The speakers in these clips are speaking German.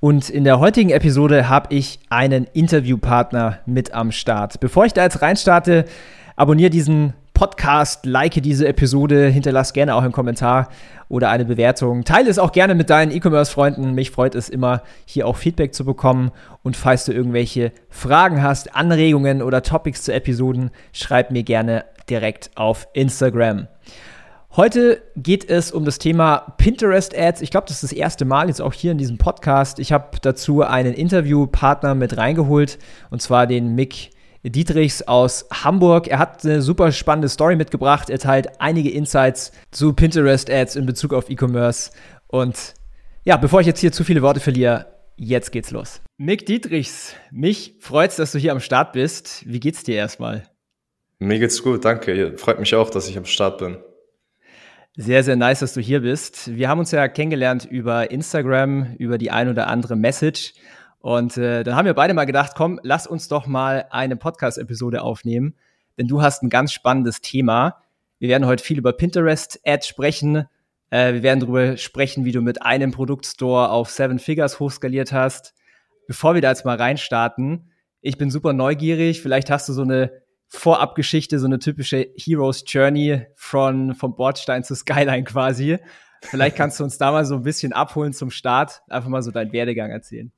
Und in der heutigen Episode habe ich einen Interviewpartner mit am Start. Bevor ich da jetzt reinstarte, abonniere diesen Podcast, like diese Episode, hinterlass gerne auch einen Kommentar oder eine Bewertung. Teile es auch gerne mit deinen E-Commerce-Freunden. Mich freut es immer, hier auch Feedback zu bekommen. Und falls du irgendwelche Fragen hast, Anregungen oder Topics zu Episoden, schreib mir gerne direkt auf Instagram. Heute geht es um das Thema Pinterest Ads. Ich glaube, das ist das erste Mal jetzt auch hier in diesem Podcast. Ich habe dazu einen Interviewpartner mit reingeholt und zwar den Mick Dietrichs aus Hamburg. Er hat eine super spannende Story mitgebracht. Er teilt einige Insights zu Pinterest Ads in Bezug auf E-Commerce. Und ja, bevor ich jetzt hier zu viele Worte verliere, jetzt geht's los. Mick Dietrichs, mich freut's, dass du hier am Start bist. Wie geht's dir erstmal? Mir geht's gut, danke. Freut mich auch, dass ich am Start bin. Sehr, sehr nice, dass du hier bist. Wir haben uns ja kennengelernt über Instagram, über die ein oder andere Message. Und äh, dann haben wir beide mal gedacht, komm, lass uns doch mal eine Podcast-Episode aufnehmen, denn du hast ein ganz spannendes Thema. Wir werden heute viel über Pinterest-Ads sprechen. Äh, wir werden darüber sprechen, wie du mit einem Produktstore auf Seven Figures hochskaliert hast. Bevor wir da jetzt mal reinstarten, ich bin super neugierig. Vielleicht hast du so eine Vorabgeschichte, so eine typische Heroes Journey von, vom Bordstein zu Skyline quasi. Vielleicht kannst du uns da mal so ein bisschen abholen zum Start, einfach mal so deinen Werdegang erzählen.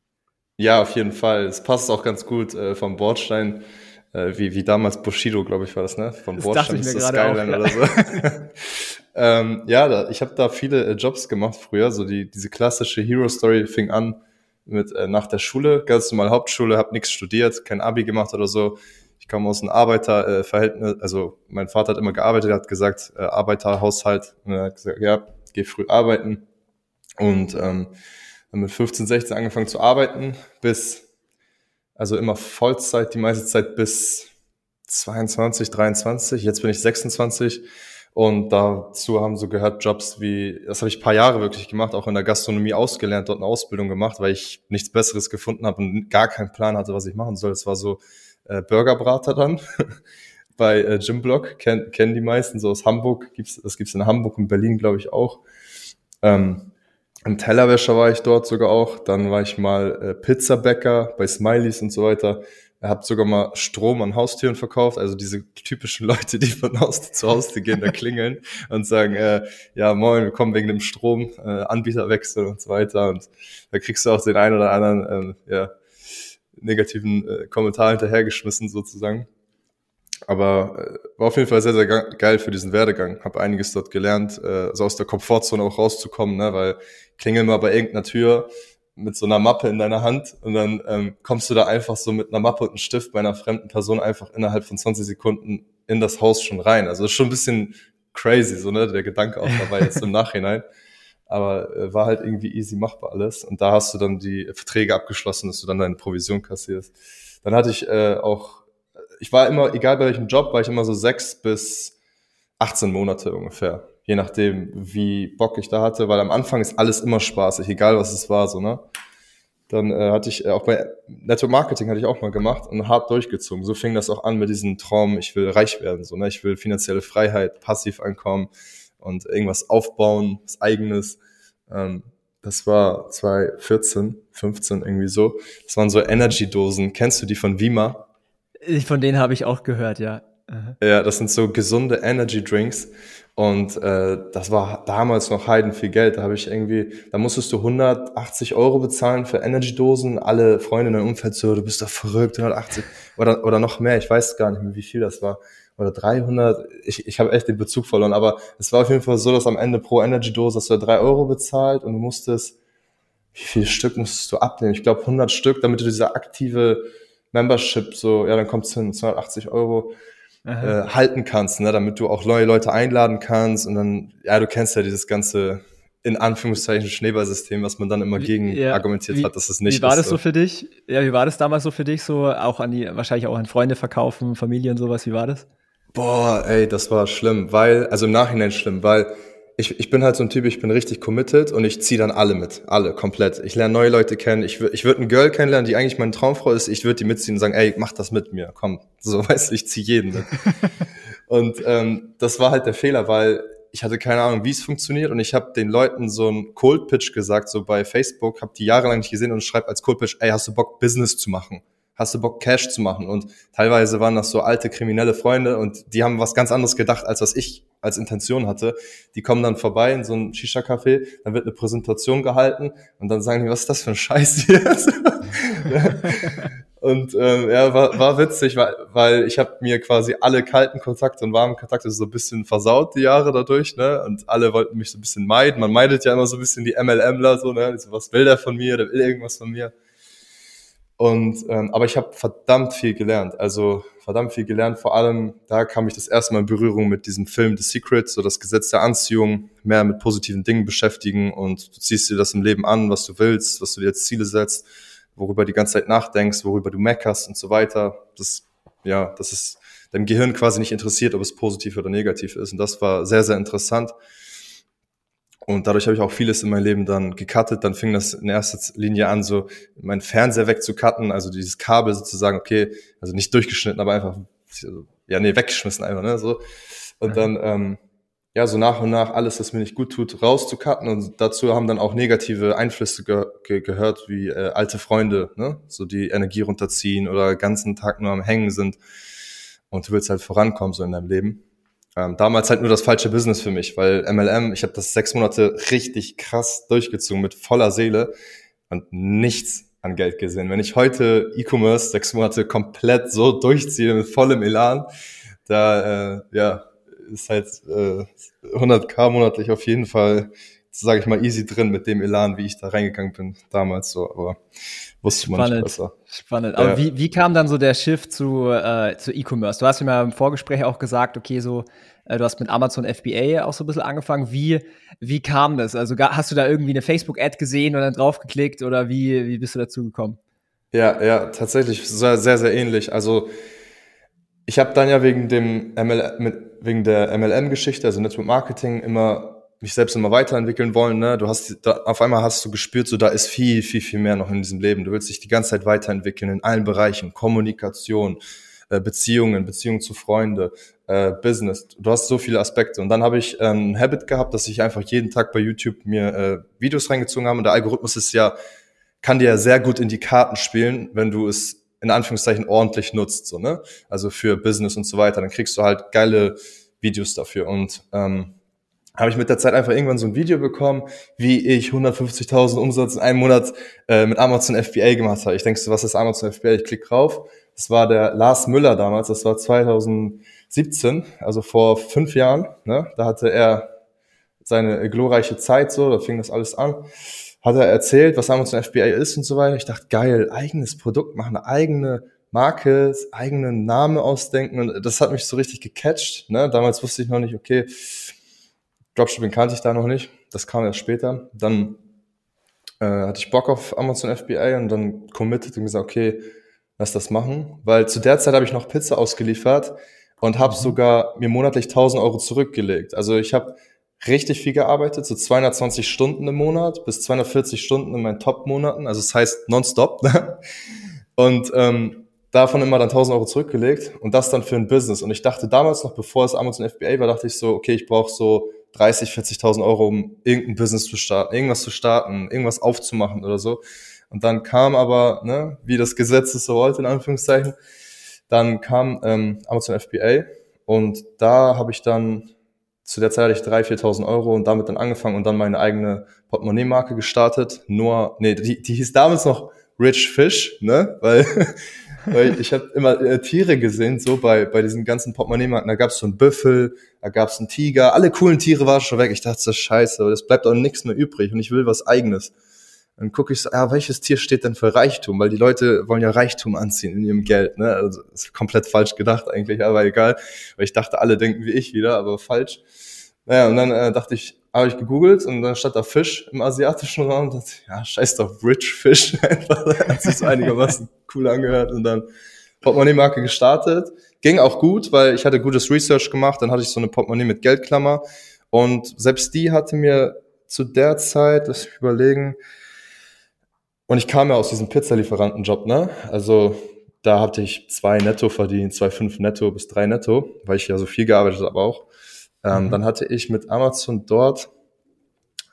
Ja, auf jeden Fall. Es passt auch ganz gut äh, vom Bordstein, äh, wie, wie damals Bushido, glaube ich, war das, ne? Vom das Bordstein zu Skyline auch, ja. oder so. ähm, ja, da, ich habe da viele äh, Jobs gemacht früher. So die diese klassische Hero Story fing an mit äh, nach der Schule, ganz normal Hauptschule, habe nichts studiert, kein Abi gemacht oder so ich komme aus einem Arbeiterverhältnis, also mein Vater hat immer gearbeitet, hat gesagt, äh, Arbeiterhaushalt, und er hat gesagt, ja, geh früh arbeiten. Und ähm, mit 15, 16 angefangen zu arbeiten, bis, also immer Vollzeit, die meiste Zeit bis 22, 23, jetzt bin ich 26 und dazu haben so gehört Jobs wie, das habe ich paar Jahre wirklich gemacht, auch in der Gastronomie ausgelernt, dort eine Ausbildung gemacht, weil ich nichts Besseres gefunden habe und gar keinen Plan hatte, was ich machen soll. Es war so äh, Burgerbrater dann bei äh, Gymblock, kennen kennen die meisten, so aus Hamburg, gibt's, das gibt's in Hamburg und Berlin, glaube ich, auch. Ähm, im Tellerwäscher war ich dort sogar auch. Dann war ich mal äh, Pizzabäcker bei Smileys und so weiter. Er hat sogar mal Strom an Haustüren verkauft, also diese typischen Leute, die von Haus zu Haus gehen, da klingeln und sagen, äh, ja moin, wir kommen wegen dem Strom, äh, Anbieterwechsel und so weiter. Und da kriegst du auch den einen oder anderen, äh, ja, negativen äh, Kommentar hinterhergeschmissen sozusagen. Aber äh, war auf jeden Fall sehr, sehr geil für diesen Werdegang. Habe einiges dort gelernt, äh, also aus der Komfortzone auch rauszukommen, ne? weil klingel mal bei irgendeiner Tür mit so einer Mappe in deiner Hand und dann ähm, kommst du da einfach so mit einer Mappe und einem Stift bei einer fremden Person einfach innerhalb von 20 Sekunden in das Haus schon rein. Also ist schon ein bisschen crazy, so ne, der Gedanke auch dabei jetzt im Nachhinein aber äh, war halt irgendwie easy machbar alles. Und da hast du dann die Verträge abgeschlossen, dass du dann deine Provision kassierst. Dann hatte ich äh, auch, ich war immer, egal bei welchem Job, war ich immer so sechs bis 18 Monate ungefähr. Je nachdem, wie Bock ich da hatte, weil am Anfang ist alles immer spaßig, egal was es war, so, ne? Dann äh, hatte ich äh, auch bei Netto Marketing hatte ich auch mal gemacht und hart durchgezogen. So fing das auch an mit diesem Traum, ich will reich werden, so, ne? Ich will finanzielle Freiheit, Passiveinkommen und irgendwas aufbauen, was eigenes. Ähm, das war 2014, 15 irgendwie so. Das waren so Energy-Dosen. Kennst du die von Vima? Von denen habe ich auch gehört, ja. Aha. Ja, das sind so gesunde Energy-Drinks. Und äh, das war damals noch heiden viel Geld. Da habe ich irgendwie, da musstest du 180 Euro bezahlen für Energy-Dosen. Alle Freunde in deinem Umfeld so, du bist doch verrückt, 180 oder, oder noch mehr. Ich weiß gar nicht mehr, wie viel das war oder 300, ich, ich habe echt den Bezug verloren, aber es war auf jeden Fall so, dass am Ende pro Energy-Dose hast du drei Euro bezahlt und du musstest, wie viel Stück musstest du abnehmen? Ich glaube 100 Stück, damit du diese aktive Membership so, ja, dann kommt es hin, 280 Euro, äh, halten kannst, ne, damit du auch neue Leute einladen kannst und dann, ja, du kennst ja dieses ganze in Anführungszeichen Schneeballsystem, was man dann immer gegen ja, argumentiert wie, hat, dass es nicht ist. Wie war das so für dich? Ja, wie war das damals so für dich? So auch an die, wahrscheinlich auch an Freunde verkaufen, Familie und sowas. Wie war das? Boah, ey, das war schlimm, weil, also im Nachhinein schlimm, weil ich, ich bin halt so ein Typ, ich bin richtig committed und ich ziehe dann alle mit. Alle, komplett. Ich lerne neue Leute kennen. Ich, ich würde ein Girl kennenlernen, die eigentlich meine Traumfrau ist. Ich würde die mitziehen und sagen, ey, mach das mit mir. Komm, so weißt du, ich ziehe jeden mit. und ähm, das war halt der Fehler, weil ich hatte keine Ahnung, wie es funktioniert und ich habe den Leuten so einen Cold Pitch gesagt, so bei Facebook, habe die jahrelang nicht gesehen und schreibe als Cold Pitch, ey, hast du Bock Business zu machen? Hast du Bock Cash zu machen? Und teilweise waren das so alte kriminelle Freunde und die haben was ganz anderes gedacht, als was ich als Intention hatte. Die kommen dann vorbei in so ein Shisha-Café, dann wird eine Präsentation gehalten und dann sagen die, was ist das für ein Scheiß hier? Und ähm, ja, war, war witzig, weil, weil ich habe mir quasi alle kalten Kontakte und warmen Kontakte so ein bisschen versaut die Jahre dadurch, ne? Und alle wollten mich so ein bisschen meiden. Man meidet ja immer so ein bisschen die MLMler, so, ne? So, was will der von mir? Der will irgendwas von mir. Und ähm, aber ich habe verdammt viel gelernt. Also verdammt viel gelernt. Vor allem, da kam ich das erste Mal in Berührung mit diesem Film The Secret, so das Gesetz der Anziehung, mehr mit positiven Dingen beschäftigen und du ziehst dir das im Leben an, was du willst, was du dir als Ziele setzt worüber du die ganze Zeit nachdenkst, worüber du meckerst und so weiter. Das, ja, das ist deinem Gehirn quasi nicht interessiert, ob es positiv oder negativ ist. Und das war sehr, sehr interessant. Und dadurch habe ich auch vieles in meinem Leben dann gecuttet. Dann fing das in erster Linie an, so meinen Fernseher wegzucutten, also dieses Kabel sozusagen, okay, also nicht durchgeschnitten, aber einfach, ja, nee, weggeschmissen einfach, ne, so. Und dann, ähm, ja, so nach und nach alles, was mir nicht gut tut, rauszucutten. Und dazu haben dann auch negative Einflüsse ge ge gehört, wie äh, alte Freunde, ne? so die Energie runterziehen oder ganzen Tag nur am Hängen sind. Und du willst halt vorankommen so in deinem Leben. Ähm, damals halt nur das falsche Business für mich, weil MLM, ich habe das sechs Monate richtig krass durchgezogen mit voller Seele und nichts an Geld gesehen. Wenn ich heute E-Commerce sechs Monate komplett so durchziehe mit vollem Elan, da äh, ja ist halt äh, 100k monatlich auf jeden Fall, sage ich mal, easy drin mit dem Elan, wie ich da reingegangen bin damals so, aber wusste man Spannend. nicht besser. Spannend. Aber ja. wie, wie kam dann so der Shift zu, äh, zu E-Commerce? Du hast mir mal im Vorgespräch auch gesagt, okay, so äh, du hast mit Amazon FBA auch so ein bisschen angefangen. Wie, wie kam das? Also hast du da irgendwie eine Facebook-Ad gesehen und dann draufgeklickt oder wie, wie bist du dazu gekommen? Ja, ja, tatsächlich sehr, sehr, sehr ähnlich. Also ich habe dann ja wegen dem ML, mit, wegen der MLM-Geschichte, also Network Marketing, immer mich selbst immer weiterentwickeln wollen. Ne? Du hast da, auf einmal hast du gespürt, so da ist viel, viel, viel mehr noch in diesem Leben. Du willst dich die ganze Zeit weiterentwickeln in allen Bereichen, Kommunikation, äh, Beziehungen, Beziehungen zu Freunde, äh, Business. Du hast so viele Aspekte. Und dann habe ich ähm, ein Habit gehabt, dass ich einfach jeden Tag bei YouTube mir äh, Videos reingezogen habe. Und der Algorithmus ist ja, kann dir ja sehr gut in die Karten spielen, wenn du es in Anführungszeichen ordentlich nutzt, so, ne? Also für Business und so weiter, dann kriegst du halt geile Videos dafür. Und ähm, habe ich mit der Zeit einfach irgendwann so ein Video bekommen, wie ich 150.000 Umsatz in einem Monat äh, mit Amazon FBA gemacht habe. Ich denke so, was ist Amazon FBA? Ich klicke drauf. Das war der Lars Müller damals, das war 2017, also vor fünf Jahren. Ne? Da hatte er seine glorreiche Zeit so, da fing das alles an hat er erzählt, was Amazon FBA ist und so weiter. Ich dachte, geil, eigenes Produkt machen, eigene Marke, eigenen Name ausdenken. Und das hat mich so richtig gecatcht. Ne? Damals wusste ich noch nicht, okay, Dropshipping kannte ich da noch nicht. Das kam erst später. Dann äh, hatte ich Bock auf Amazon FBA und dann committed und gesagt, okay, lass das machen. Weil zu der Zeit habe ich noch Pizza ausgeliefert und habe mhm. sogar mir monatlich 1000 Euro zurückgelegt. Also ich habe richtig viel gearbeitet, so 220 Stunden im Monat bis 240 Stunden in meinen Top-Monaten, also das heißt nonstop. Ne? und ähm, davon immer dann 1000 Euro zurückgelegt und das dann für ein Business. Und ich dachte damals noch, bevor es Amazon FBA war, dachte ich so, okay, ich brauche so 30, 40.000 Euro, um irgendein Business zu starten, irgendwas zu starten, irgendwas aufzumachen oder so. Und dann kam aber, ne, wie das Gesetz es so wollte, in Anführungszeichen, dann kam ähm, Amazon FBA und da habe ich dann zu der Zeit hatte ich 3.000, 4.000 Euro und damit dann angefangen und dann meine eigene Portemonnaie-Marke gestartet. Nur, nee, die, die hieß damals noch Rich Fish, ne? Weil, weil ich habe immer äh, Tiere gesehen, so bei, bei diesen ganzen Portemonnaie-Marken. Da gab's so einen Büffel, da gab's einen Tiger, alle coolen Tiere waren schon weg. Ich dachte, das ist scheiße, aber es bleibt auch nichts mehr übrig und ich will was eigenes. Dann gucke ich so, ja, welches Tier steht denn für Reichtum? Weil die Leute wollen ja Reichtum anziehen in ihrem Geld. Ne? Also ist komplett falsch gedacht eigentlich, aber egal. Weil ich dachte, alle denken wie ich wieder, aber falsch. Naja, und dann äh, dachte ich, habe ich gegoogelt und dann stand da Fisch im asiatischen Raum und dachte, ja, scheiß doch, Rich Fish einfach. hat sich so einigermaßen cool angehört und dann Portemonnaie-Marke gestartet. Ging auch gut, weil ich hatte gutes Research gemacht, dann hatte ich so eine Portemonnaie mit Geldklammer und selbst die hatte mir zu der Zeit, lass mich überlegen, und ich kam ja aus diesem Pizzalieferantenjob, ne? Also da hatte ich zwei netto verdient, zwei fünf netto bis drei netto, weil ich ja so viel gearbeitet habe auch. Ähm, mhm. Dann hatte ich mit Amazon dort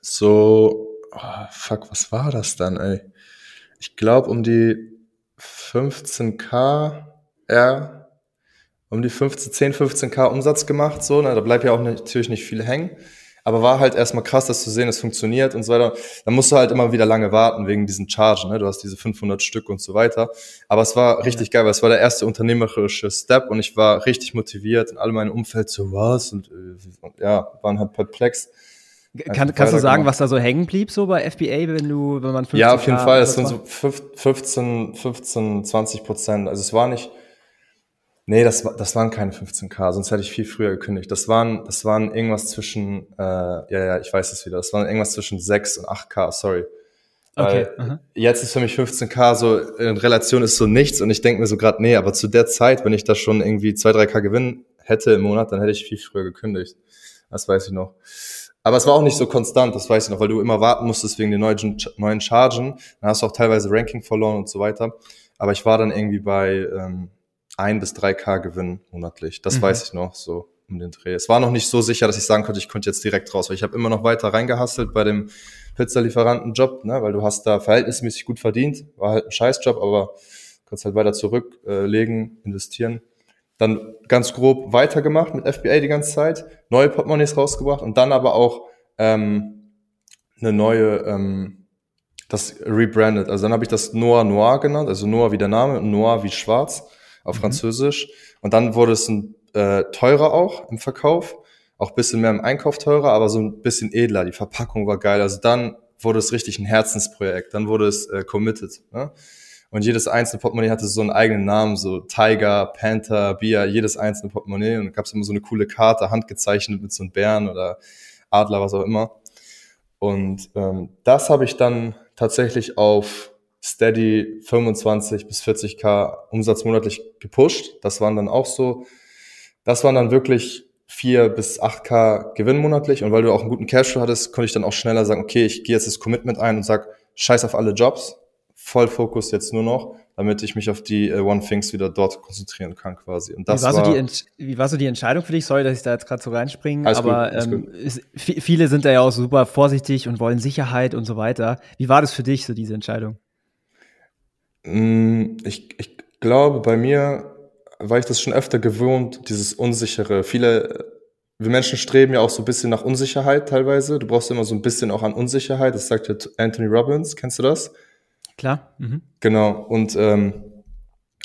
so, oh, fuck, was war das dann, ey? Ich glaube um die 15k, ja, um die 15, 10, 15k Umsatz gemacht, so, ne? da bleibt ja auch natürlich nicht viel hängen. Aber war halt erstmal krass, das zu sehen, es funktioniert und so weiter. Dann musst du halt immer wieder lange warten wegen diesen Chargen. Ne? Du hast diese 500 Stück und so weiter. Aber es war richtig geil, weil es war der erste unternehmerische Step und ich war richtig motiviert und alle meine Umfeld so was und äh, ja, waren halt perplex. Kann, kannst du sagen, was da so hängen blieb so bei FBA, wenn du, wenn man 50 Ja, auf jeden Fall. Es sind so 15, 15, 20 Prozent. Also es war nicht, Nee, das, das waren keine 15k, sonst hätte ich viel früher gekündigt. Das waren, das waren irgendwas zwischen, äh, ja, ja, ich weiß es wieder, das waren irgendwas zwischen 6 und 8k, sorry. Okay. Weil jetzt ist für mich 15k so, in Relation ist so nichts und ich denke mir so gerade, nee, aber zu der Zeit, wenn ich da schon irgendwie 2, 3k Gewinn hätte im Monat, dann hätte ich viel früher gekündigt. Das weiß ich noch. Aber es war auch nicht so konstant, das weiß ich noch, weil du immer warten musstest wegen den neuen, neuen Chargen. Dann hast du auch teilweise Ranking verloren und so weiter. Aber ich war dann irgendwie bei, ähm, ein bis drei K Gewinn monatlich. Das mhm. weiß ich noch so um den Dreh. Es war noch nicht so sicher, dass ich sagen konnte, ich konnte jetzt direkt raus, weil ich habe immer noch weiter reingehastelt bei dem Pizzalieferantenjob, ne, weil du hast da verhältnismäßig gut verdient, war halt ein Scheißjob, aber kannst halt weiter zurücklegen, äh, investieren. Dann ganz grob weitergemacht mit FBA die ganze Zeit, neue Portemonnaies rausgebracht und dann aber auch ähm, eine neue, ähm, das rebranded. Also dann habe ich das Noir Noir genannt, also Noir wie der Name und Noir wie schwarz auf mhm. Französisch. Und dann wurde es ein, äh, teurer auch im Verkauf, auch bisschen mehr im Einkauf teurer, aber so ein bisschen edler. Die Verpackung war geil. Also dann wurde es richtig ein Herzensprojekt. Dann wurde es äh, committed. Ne? Und jedes einzelne Portemonnaie hatte so einen eigenen Namen, so Tiger, Panther, Bia, jedes einzelne Portemonnaie. Und gab es immer so eine coole Karte, handgezeichnet mit so einem Bären oder Adler, was auch immer. Und ähm, das habe ich dann tatsächlich auf steady 25 bis 40k Umsatz monatlich gepusht. Das waren dann auch so, das waren dann wirklich 4 bis 8k Gewinn monatlich. Und weil du auch einen guten Cashflow hattest, konnte ich dann auch schneller sagen, okay, ich gehe jetzt das Commitment ein und sag, scheiß auf alle Jobs, voll Fokus jetzt nur noch, damit ich mich auf die uh, One Things wieder dort konzentrieren kann quasi. Und das wie, war war, so die wie war so die Entscheidung für dich? Sorry, dass ich da jetzt gerade so reinspringe, aber gut, ähm, ist, viele sind da ja auch super vorsichtig und wollen Sicherheit und so weiter. Wie war das für dich, so diese Entscheidung? Mm, ich, ich glaube, bei mir war ich das schon öfter gewohnt, dieses Unsichere. Viele, wir Menschen streben ja auch so ein bisschen nach Unsicherheit teilweise. Du brauchst immer so ein bisschen auch an Unsicherheit. Das sagt ja Anthony Robbins. Kennst du das? Klar. Mhm. Genau. Und ähm,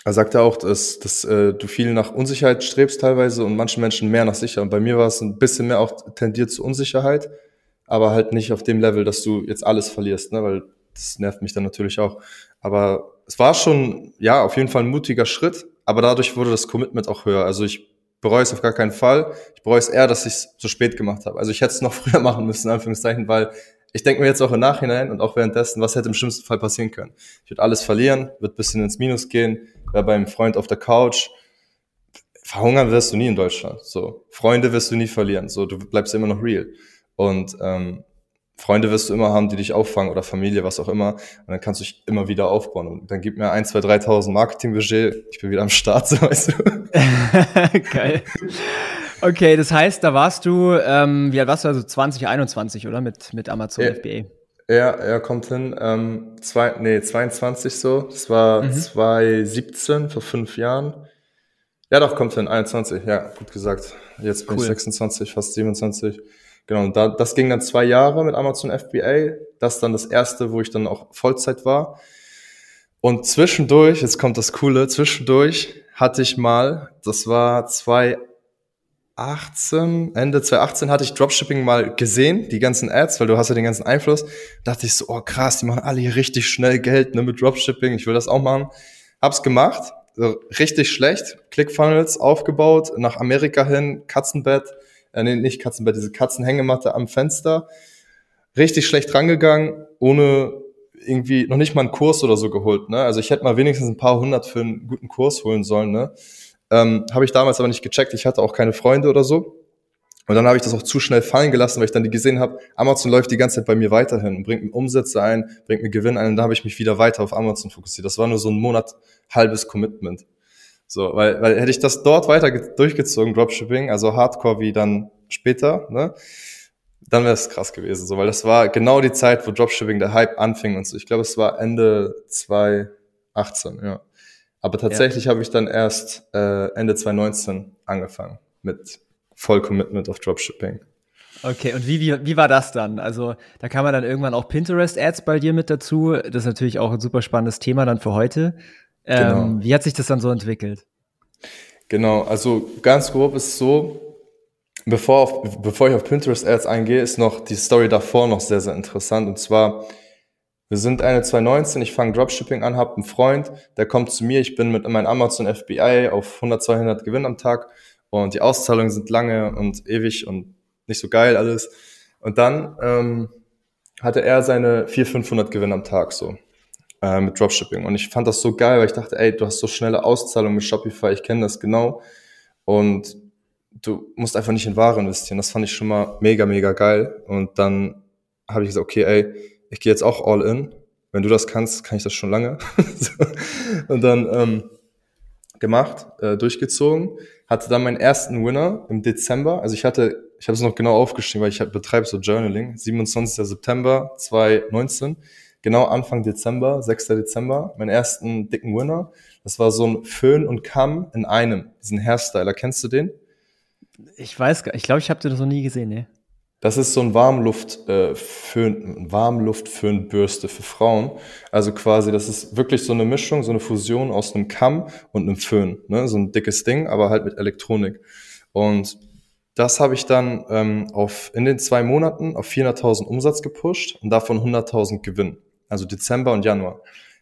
er sagte auch, dass, dass äh, du viel nach Unsicherheit strebst teilweise und manchen Menschen mehr nach Sicherheit. Und bei mir war es ein bisschen mehr auch tendiert zu Unsicherheit, aber halt nicht auf dem Level, dass du jetzt alles verlierst, ne? weil das nervt mich dann natürlich auch. Aber es war schon, ja, auf jeden Fall ein mutiger Schritt, aber dadurch wurde das Commitment auch höher. Also ich bereue es auf gar keinen Fall. Ich bereue es eher, dass ich es so spät gemacht habe. Also ich hätte es noch früher machen müssen, in Anführungszeichen, weil ich denke mir jetzt auch im Nachhinein und auch währenddessen, was hätte im schlimmsten Fall passieren können? Ich würde alles verlieren, würde bisschen ins Minus gehen, wäre beim Freund auf der Couch. Verhungern wirst du nie in Deutschland. So Freunde wirst du nie verlieren. So du bleibst immer noch real. Und ähm, Freunde wirst du immer haben, die dich auffangen oder Familie, was auch immer. Und dann kannst du dich immer wieder aufbauen. Und dann gib mir ein, zwei, 3.000 Marketingbudget. Ich bin wieder am Start, so weißt du. Geil. Okay, das heißt, da warst du, ähm, wie alt warst du? Also 2021, oder? Mit, mit Amazon ja, FBA. Ja, er kommt hin. Ähm, zwei, nee, 22 so. Das war mhm. 2017, vor fünf Jahren. Ja, doch, kommt hin, 21. Ja, gut gesagt. Jetzt bin cool. ich 26, fast 27. Genau, da, das ging dann zwei Jahre mit Amazon FBA. Das dann das erste, wo ich dann auch Vollzeit war. Und zwischendurch, jetzt kommt das Coole, zwischendurch hatte ich mal, das war 2018, Ende 2018 hatte ich Dropshipping mal gesehen, die ganzen Ads, weil du hast ja den ganzen Einfluss. Da dachte ich so, oh krass, die machen alle hier richtig schnell Geld ne, mit Dropshipping, ich will das auch machen. Hab's gemacht, richtig schlecht, ClickFunnels aufgebaut, nach Amerika hin, Katzenbett, äh, nee, nicht Katzenbett, diese Katzenhängematte am Fenster. Richtig schlecht rangegangen, ohne irgendwie noch nicht mal einen Kurs oder so geholt. Ne? Also ich hätte mal wenigstens ein paar hundert für einen guten Kurs holen sollen. Ne? Ähm, habe ich damals aber nicht gecheckt. Ich hatte auch keine Freunde oder so. Und dann habe ich das auch zu schnell fallen gelassen, weil ich dann gesehen habe, Amazon läuft die ganze Zeit bei mir weiterhin und bringt mir Umsätze ein, bringt mir Gewinn ein und dann habe ich mich wieder weiter auf Amazon fokussiert. Das war nur so ein Monat halbes Commitment. So, weil, weil hätte ich das dort weiter durchgezogen, Dropshipping, also Hardcore wie dann später, ne, dann wäre es krass gewesen, so, weil das war genau die Zeit, wo Dropshipping der Hype anfing und so. Ich glaube, es war Ende 2018, ja. Aber tatsächlich ja. habe ich dann erst äh, Ende 2019 angefangen mit Voll Commitment auf Dropshipping. Okay, und wie, wie, wie war das dann? Also, da kam man dann irgendwann auch Pinterest-Ads bei dir mit dazu. Das ist natürlich auch ein super spannendes Thema dann für heute. Ähm, genau. Wie hat sich das dann so entwickelt? Genau, also ganz grob ist es so, bevor, auf, bevor ich auf Pinterest-Ads eingehe, ist noch die Story davor noch sehr, sehr interessant. Und zwar, wir sind eine 2019, ich fange Dropshipping an, habe einen Freund, der kommt zu mir, ich bin mit meinem Amazon FBI auf 100, 200 Gewinn am Tag und die Auszahlungen sind lange und ewig und nicht so geil alles. Und dann ähm, hatte er seine 400, 500 Gewinn am Tag so äh, mit Dropshipping. Und ich fand das so geil, weil ich dachte, ey, du hast so schnelle Auszahlungen mit Shopify, ich kenne das genau. Und du musst einfach nicht in Ware investieren. Das fand ich schon mal mega, mega geil. Und dann habe ich gesagt, okay, ey, ich gehe jetzt auch all in. Wenn du das kannst, kann ich das schon lange. und dann ähm, gemacht, äh, durchgezogen hatte dann meinen ersten Winner im Dezember. Also ich hatte, ich habe es noch genau aufgeschrieben, weil ich betreibe so Journaling. 27. September 2019, genau Anfang Dezember, 6. Dezember, meinen ersten dicken Winner. Das war so ein Föhn und Kamm in einem, diesen Hairstyler. Kennst du den? Ich weiß gar ich glaube, ich habe den noch nie gesehen, ne? Das ist so ein Warmluft, äh, Föhn, Warmluftföhnbürste für Frauen. Also quasi, das ist wirklich so eine Mischung, so eine Fusion aus einem Kamm und einem Föhn. Ne? So ein dickes Ding, aber halt mit Elektronik. Und das habe ich dann ähm, auf, in den zwei Monaten auf 400.000 Umsatz gepusht und davon 100.000 Gewinn. Also Dezember und Januar.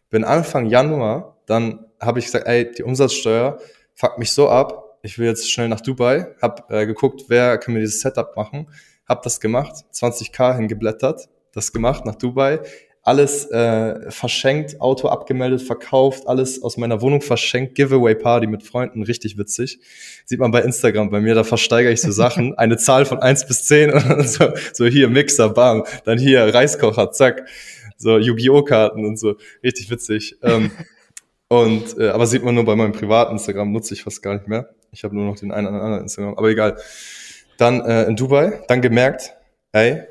Bin Anfang Januar, dann habe ich gesagt, ey, die Umsatzsteuer fuckt mich so ab. Ich will jetzt schnell nach Dubai. Hab äh, geguckt, wer kann mir dieses Setup machen habe das gemacht, 20k hingeblättert, das gemacht nach Dubai, alles äh, verschenkt, Auto abgemeldet, verkauft, alles aus meiner Wohnung verschenkt, Giveaway Party mit Freunden, richtig witzig. Sieht man bei Instagram bei mir, da versteigere ich so Sachen, eine Zahl von eins bis zehn und so, so hier Mixer, bam, dann hier Reiskocher, zack, so Yu-Gi-Oh! Karten und so, richtig witzig. Ähm, und äh, aber sieht man nur bei meinem privaten Instagram, nutze ich fast gar nicht mehr. Ich habe nur noch den einen oder anderen Instagram, aber egal. Dann äh, in Dubai, dann gemerkt, ey,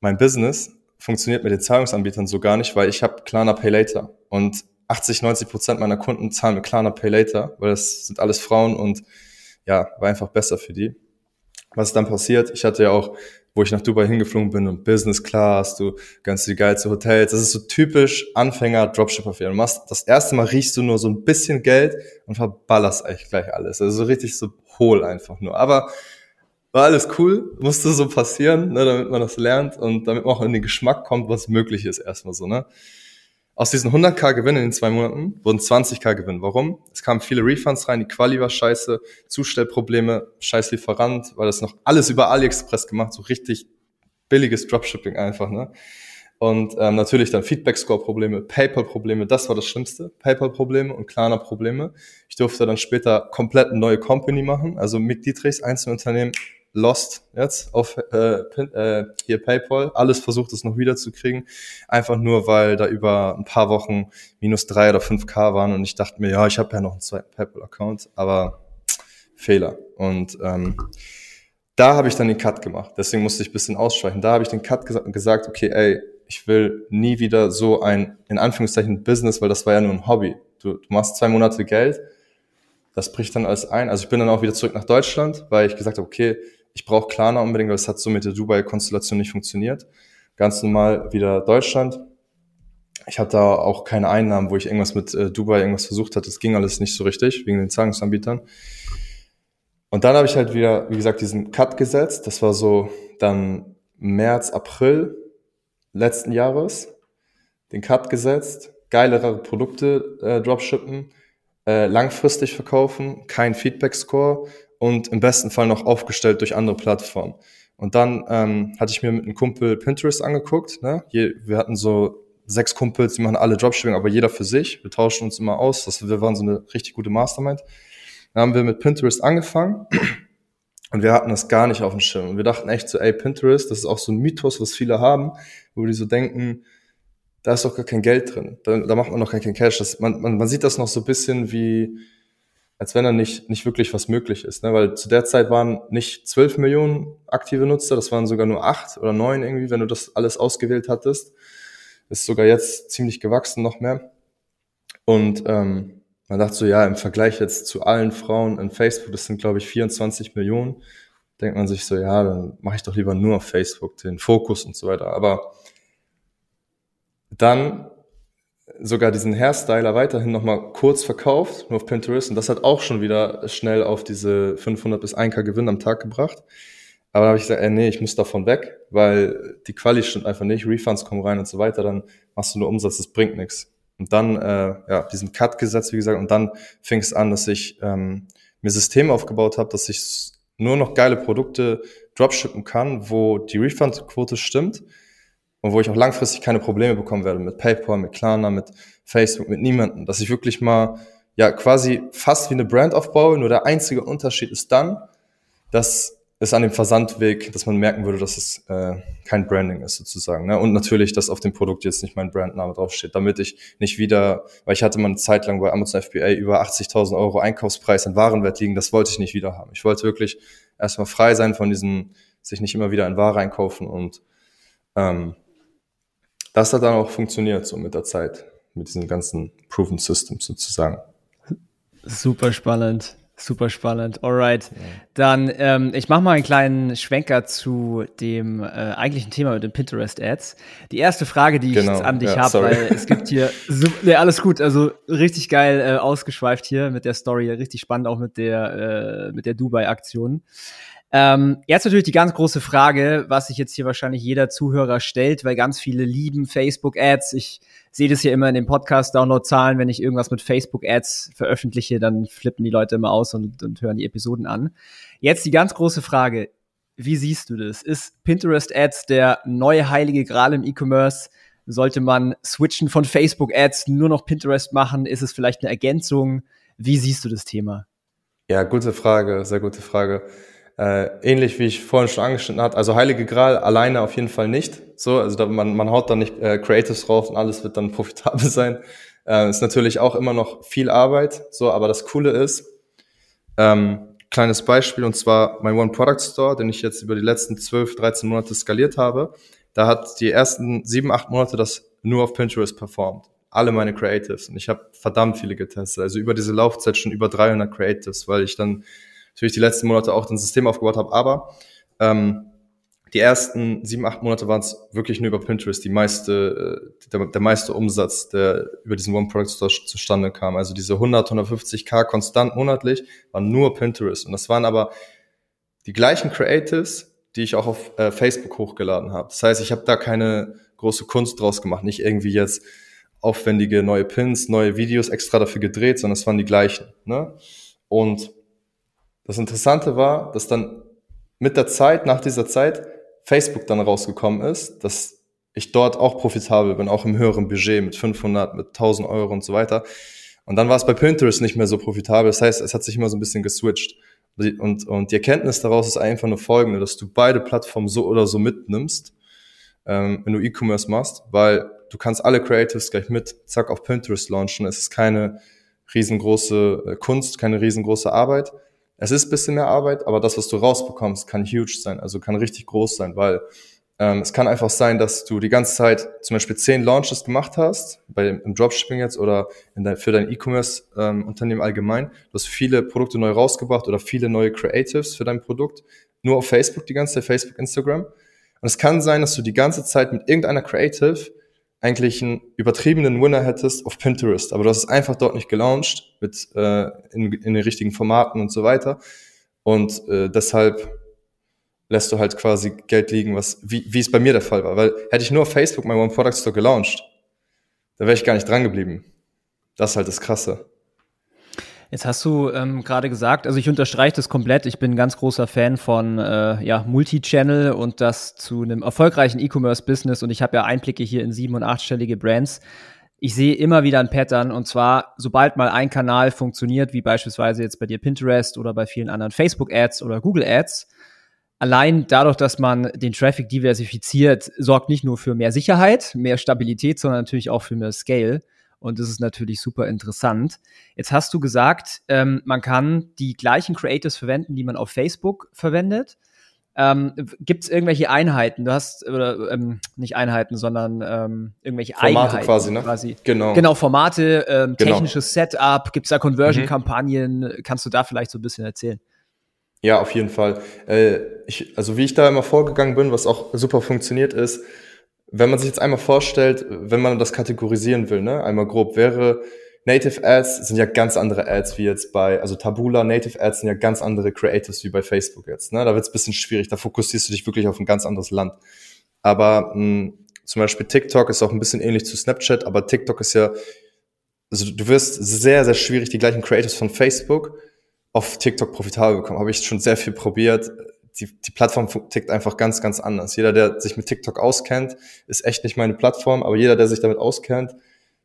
mein Business funktioniert mit den Zahlungsanbietern so gar nicht, weil ich habe Klarna Pay Later und 80, 90 Prozent meiner Kunden zahlen mit Klarna Pay Later, weil das sind alles Frauen und ja, war einfach besser für die. Was ist dann passiert? Ich hatte ja auch, wo ich nach Dubai hingeflogen bin und Business Class, du gönnst die geilste Hotels. Das ist so typisch Anfänger Dropshipper Du machst das erste Mal riechst du nur so ein bisschen Geld und verballerst eigentlich gleich alles. Also so richtig so hohl einfach nur. Aber war alles cool, musste so passieren, ne, damit man das lernt und damit man auch in den Geschmack kommt, was möglich ist erstmal so, ne. Aus diesen 100k Gewinn in den zwei Monaten wurden 20k Gewinn. Warum? Es kamen viele Refunds rein, die Quali war scheiße, Zustellprobleme, scheiß Lieferant, weil das noch alles über AliExpress gemacht, so richtig billiges Dropshipping einfach, ne. Und ähm, natürlich dann Feedback-Score-Probleme, PayPal-Probleme, das war das Schlimmste. PayPal-Probleme und Klarna-Probleme. Ich durfte dann später komplett eine neue Company machen, also Mick Dietrichs, Einzelunternehmen, lost jetzt auf äh, äh, hier PayPal. Alles versucht es noch wiederzukriegen. Einfach nur, weil da über ein paar Wochen minus drei oder fünf K waren und ich dachte mir, ja, ich habe ja noch einen zweiten PayPal-Account, aber Fehler. Und ähm, da habe ich dann den Cut gemacht. Deswegen musste ich bisschen ausschweichen. Da habe ich den Cut ges gesagt, okay, ey, ich will nie wieder so ein, in Anführungszeichen, Business, weil das war ja nur ein Hobby. Du, du machst zwei Monate Geld, das bricht dann alles ein. Also ich bin dann auch wieder zurück nach Deutschland, weil ich gesagt habe, okay, ich brauche Klarna unbedingt, weil es hat so mit der Dubai-Konstellation nicht funktioniert. Ganz normal wieder Deutschland. Ich hatte da auch keine Einnahmen, wo ich irgendwas mit äh, Dubai irgendwas versucht hatte. Das ging alles nicht so richtig, wegen den Zahlungsanbietern. Und dann habe ich halt wieder, wie gesagt, diesen Cut gesetzt. Das war so dann März, April letzten Jahres. Den Cut gesetzt, geilere Produkte äh, dropshippen, äh, langfristig verkaufen, kein Feedback-Score und im besten Fall noch aufgestellt durch andere Plattformen. Und dann ähm, hatte ich mir mit einem Kumpel Pinterest angeguckt. Ne? Je, wir hatten so sechs Kumpels, die machen alle Dropshipping, aber jeder für sich. Wir tauschen uns immer aus. Das, wir waren so eine richtig gute Mastermind. Dann haben wir mit Pinterest angefangen und wir hatten das gar nicht auf dem Schirm. Und wir dachten echt so, ey, Pinterest, das ist auch so ein Mythos, was viele haben, wo die so denken, da ist doch gar kein Geld drin. Da, da macht man noch kein Cash. Das, man, man, man sieht das noch so ein bisschen wie, als wenn da nicht, nicht wirklich was möglich ist. Ne? Weil zu der Zeit waren nicht zwölf Millionen aktive Nutzer, das waren sogar nur acht oder neun irgendwie, wenn du das alles ausgewählt hattest. Ist sogar jetzt ziemlich gewachsen noch mehr. Und ähm, man dachte so, ja, im Vergleich jetzt zu allen Frauen in Facebook, das sind, glaube ich, 24 Millionen, denkt man sich so, ja, dann mache ich doch lieber nur auf Facebook den Fokus und so weiter. Aber dann sogar diesen Hairstyler weiterhin nochmal kurz verkauft, nur auf Pinterest. Und das hat auch schon wieder schnell auf diese 500 bis 1k Gewinn am Tag gebracht. Aber da habe ich gesagt, ey, nee, ich muss davon weg, weil die Quali stimmt einfach nicht, Refunds kommen rein und so weiter, dann machst du nur Umsatz, das bringt nichts. Und dann, äh, ja, diesen Cut gesetzt, wie gesagt, und dann fing es an, dass ich ähm, mir Systeme aufgebaut habe, dass ich nur noch geile Produkte dropshippen kann, wo die Refund-Quote stimmt und wo ich auch langfristig keine Probleme bekommen werde mit PayPal, mit Klarna, mit Facebook, mit niemandem. Dass ich wirklich mal, ja, quasi fast wie eine Brand aufbaue, nur der einzige Unterschied ist dann, dass es an dem Versandweg, dass man merken würde, dass es äh, kein Branding ist sozusagen. Ne? Und natürlich, dass auf dem Produkt jetzt nicht mein Brandname draufsteht, damit ich nicht wieder, weil ich hatte mal eine Zeit lang bei Amazon FBA über 80.000 Euro Einkaufspreis an Warenwert liegen, das wollte ich nicht wieder haben. Ich wollte wirklich erstmal frei sein von diesem, sich nicht immer wieder in Ware einkaufen und ähm, das hat dann auch funktioniert so mit der Zeit, mit diesen ganzen Proven Systems sozusagen. Super spannend. Super spannend. Alright. Dann, ähm, ich mache mal einen kleinen Schwenker zu dem äh, eigentlichen Thema mit den Pinterest-Ads. Die erste Frage, die genau. ich an dich ja, habe, weil es gibt hier, nee, alles gut, also richtig geil äh, ausgeschweift hier mit der Story, richtig spannend auch mit der, äh, mit der Dubai-Aktion. Ähm, jetzt natürlich die ganz große Frage, was sich jetzt hier wahrscheinlich jeder Zuhörer stellt, weil ganz viele lieben Facebook-Ads. Ich sehe das hier immer in den Podcast-Download-Zahlen. Wenn ich irgendwas mit Facebook-Ads veröffentliche, dann flippen die Leute immer aus und, und hören die Episoden an. Jetzt die ganz große Frage. Wie siehst du das? Ist Pinterest-Ads der neue heilige Gral im E-Commerce? Sollte man switchen von Facebook-Ads nur noch Pinterest machen? Ist es vielleicht eine Ergänzung? Wie siehst du das Thema? Ja, gute Frage, sehr gute Frage. Äh, ähnlich wie ich vorhin schon angeschnitten hat, also Heilige Gral alleine auf jeden Fall nicht. So, also da, man, man haut da nicht äh, Creatives drauf und alles wird dann profitabel sein. Äh, ist natürlich auch immer noch viel Arbeit, so, aber das Coole ist, ähm, kleines Beispiel, und zwar mein One Product Store, den ich jetzt über die letzten 12, 13 Monate skaliert habe, da hat die ersten sieben, acht Monate das nur auf Pinterest performt. Alle meine Creatives. Und ich habe verdammt viele getestet. Also über diese Laufzeit schon über 300 Creatives, weil ich dann natürlich die letzten Monate auch ein System aufgebaut habe, aber ähm, die ersten sieben, acht Monate waren es wirklich nur über Pinterest, die meiste, äh, der, der meiste Umsatz, der über diesen One Product Store zustande kam. Also diese 100, 150k konstant monatlich waren nur Pinterest. Und das waren aber die gleichen Creatives, die ich auch auf äh, Facebook hochgeladen habe. Das heißt, ich habe da keine große Kunst draus gemacht, nicht irgendwie jetzt aufwendige neue Pins, neue Videos extra dafür gedreht, sondern es waren die gleichen. Ne? Und das Interessante war, dass dann mit der Zeit, nach dieser Zeit, Facebook dann rausgekommen ist, dass ich dort auch profitabel bin, auch im höheren Budget mit 500, mit 1000 Euro und so weiter. Und dann war es bei Pinterest nicht mehr so profitabel. Das heißt, es hat sich immer so ein bisschen geswitcht. Und, und die Erkenntnis daraus ist einfach nur folgende, dass du beide Plattformen so oder so mitnimmst, ähm, wenn du E-Commerce machst, weil du kannst alle Creatives gleich mit, zack, auf Pinterest launchen. Es ist keine riesengroße äh, Kunst, keine riesengroße Arbeit. Es ist bisschen mehr Arbeit, aber das, was du rausbekommst, kann huge sein, also kann richtig groß sein, weil ähm, es kann einfach sein, dass du die ganze Zeit zum Beispiel zehn Launches gemacht hast, bei, im Dropshipping jetzt oder in dein, für dein E-Commerce-Unternehmen ähm, allgemein. Du hast viele Produkte neu rausgebracht oder viele neue Creatives für dein Produkt, nur auf Facebook die ganze Zeit, Facebook, Instagram. Und es kann sein, dass du die ganze Zeit mit irgendeiner Creative eigentlich einen übertriebenen Winner hättest auf Pinterest, aber du hast es einfach dort nicht gelauncht mit äh, in, in den richtigen Formaten und so weiter und äh, deshalb lässt du halt quasi Geld liegen, was wie, wie es bei mir der Fall war, weil hätte ich nur auf Facebook mein One Product Store gelauncht, da wäre ich gar nicht dran geblieben. Das ist halt das Krasse. Jetzt hast du ähm, gerade gesagt, also ich unterstreiche das komplett. Ich bin ein ganz großer Fan von äh, ja, Multi-Channel und das zu einem erfolgreichen E-Commerce-Business. Und ich habe ja Einblicke hier in sieben- und achtstellige Brands. Ich sehe immer wieder ein Pattern und zwar, sobald mal ein Kanal funktioniert, wie beispielsweise jetzt bei dir Pinterest oder bei vielen anderen Facebook-Ads oder Google-Ads, allein dadurch, dass man den Traffic diversifiziert, sorgt nicht nur für mehr Sicherheit, mehr Stabilität, sondern natürlich auch für mehr Scale. Und das ist natürlich super interessant. Jetzt hast du gesagt, ähm, man kann die gleichen Creatives verwenden, die man auf Facebook verwendet. Ähm, Gibt es irgendwelche Einheiten? Du hast, oder ähm, nicht Einheiten, sondern ähm, irgendwelche Formate Eigenheiten. quasi, ne? Quasi. Genau. Genau, Formate, ähm, Genau. technisches Setup, gibt es da Conversion-Kampagnen? Kannst du da vielleicht so ein bisschen erzählen? Ja, auf jeden Fall. Äh, ich, also wie ich da immer vorgegangen bin, was auch super funktioniert ist, wenn man sich jetzt einmal vorstellt, wenn man das kategorisieren will, ne, einmal grob, wäre Native Ads sind ja ganz andere Ads wie jetzt bei, also Tabula, Native Ads sind ja ganz andere Creatives wie bei Facebook jetzt. Ne? Da wird es bisschen schwierig, da fokussierst du dich wirklich auf ein ganz anderes Land. Aber mh, zum Beispiel TikTok ist auch ein bisschen ähnlich zu Snapchat, aber TikTok ist ja, also du wirst sehr, sehr schwierig die gleichen Creatives von Facebook auf TikTok profitabel bekommen. Habe ich schon sehr viel probiert. Die, die Plattform tickt einfach ganz, ganz anders. Jeder, der sich mit TikTok auskennt, ist echt nicht meine Plattform, aber jeder, der sich damit auskennt,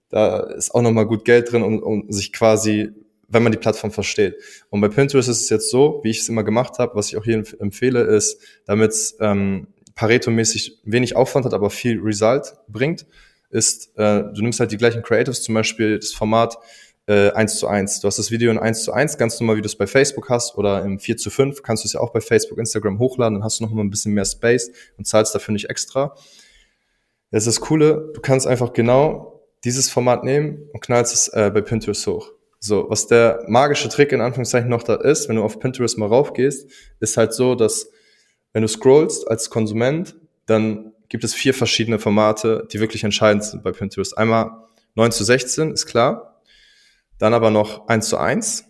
da ist auch nochmal gut Geld drin, um, um sich quasi, wenn man die Plattform versteht. Und bei Pinterest ist es jetzt so, wie ich es immer gemacht habe, was ich auch jedem empfehle, ist, damit es ähm, Pareto-mäßig wenig Aufwand hat, aber viel Result bringt, ist, äh, du nimmst halt die gleichen Creatives, zum Beispiel das Format äh, 1 zu 1. Du hast das Video in 1 zu 1, ganz normal, wie du es bei Facebook hast, oder im 4 zu 5, kannst du es ja auch bei Facebook, Instagram hochladen, dann hast du noch mal ein bisschen mehr Space und zahlst dafür nicht extra. Das ist das Coole, du kannst einfach genau dieses Format nehmen und knallst es äh, bei Pinterest hoch. So, was der magische Trick in Anführungszeichen noch da ist, wenn du auf Pinterest mal raufgehst, ist halt so, dass wenn du scrollst als Konsument, dann gibt es vier verschiedene Formate, die wirklich entscheidend sind bei Pinterest. Einmal 9 zu 16, ist klar. Dann aber noch 1 zu 1,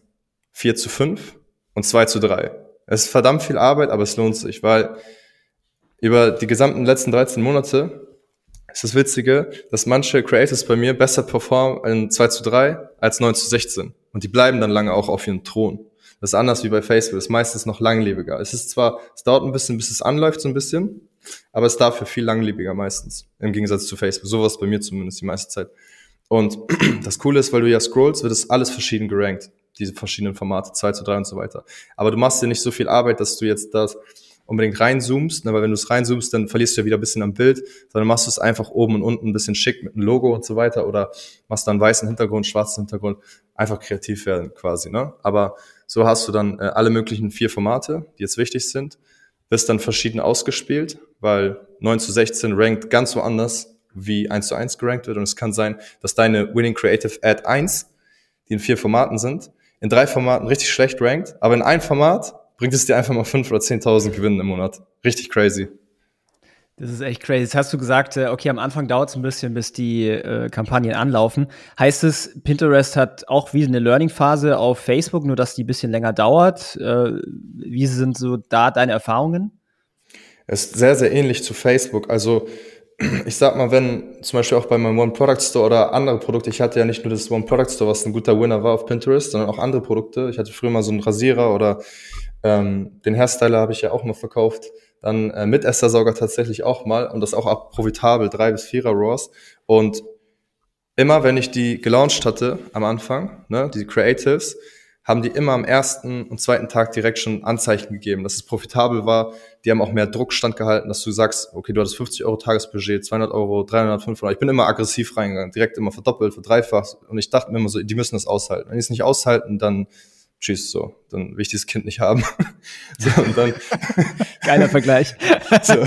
4 zu 5 und 2 zu 3. Es ist verdammt viel Arbeit, aber es lohnt sich, weil über die gesamten letzten 13 Monate ist das Witzige, dass manche Creators bei mir besser performen in 2 zu 3 als 9 zu 16. Und die bleiben dann lange auch auf ihrem Thron. Das ist anders wie bei Facebook, das ist meistens noch langlebiger. Es ist zwar, es dauert ein bisschen, bis es anläuft, so ein bisschen, aber es ist dafür viel langlebiger meistens. Im Gegensatz zu Facebook. Sowas bei mir zumindest die meiste Zeit. Und das Coole ist, weil du ja scrollst, wird es alles verschieden gerankt. Diese verschiedenen Formate, 2 zu 3 und so weiter. Aber du machst dir nicht so viel Arbeit, dass du jetzt das unbedingt reinzoomst, ne, weil wenn du es reinzoomst, dann verlierst du ja wieder ein bisschen am Bild, sondern machst du es einfach oben und unten ein bisschen schick mit einem Logo und so weiter oder machst dann weißen Hintergrund, schwarzen Hintergrund, einfach kreativ werden quasi, ne? Aber so hast du dann äh, alle möglichen vier Formate, die jetzt wichtig sind, wirst dann verschieden ausgespielt, weil 9 zu 16 rankt ganz woanders, wie 1 zu 1 gerankt wird und es kann sein, dass deine Winning Creative Ad 1, die in vier Formaten sind, in drei Formaten richtig schlecht rankt, aber in ein Format bringt es dir einfach mal 5.000 oder 10.000 Gewinn im Monat. Richtig crazy. Das ist echt crazy. Jetzt hast du gesagt, äh, okay, am Anfang dauert es ein bisschen, bis die äh, Kampagnen anlaufen. Heißt es, Pinterest hat auch wie eine Learning-Phase auf Facebook, nur dass die ein bisschen länger dauert? Äh, wie sind so da deine Erfahrungen? Es ist sehr, sehr ähnlich zu Facebook. Also ich sag mal, wenn zum Beispiel auch bei meinem One Product Store oder andere Produkte, ich hatte ja nicht nur das One Product Store, was ein guter Winner war auf Pinterest, sondern auch andere Produkte. Ich hatte früher mal so einen Rasierer oder ähm, den Hairstyler habe ich ja auch mal verkauft. Dann äh, Mitessersauger tatsächlich auch mal und das auch ab profitabel, drei bis vierer Raws. Und immer wenn ich die gelauncht hatte am Anfang, ne, die Creatives, haben die immer am ersten und zweiten Tag direkt schon Anzeichen gegeben, dass es profitabel war. Die haben auch mehr Druck standgehalten, dass du sagst, okay, du hattest 50 Euro Tagesbudget, 200 Euro, 300, 500. Ich bin immer aggressiv reingegangen, direkt immer verdoppelt, verdreifacht. Und ich dachte mir immer so, die müssen das aushalten. Wenn die es nicht aushalten, dann tschüss, so. Dann will ich dieses Kind nicht haben. so, und dann, Geiler Vergleich. so,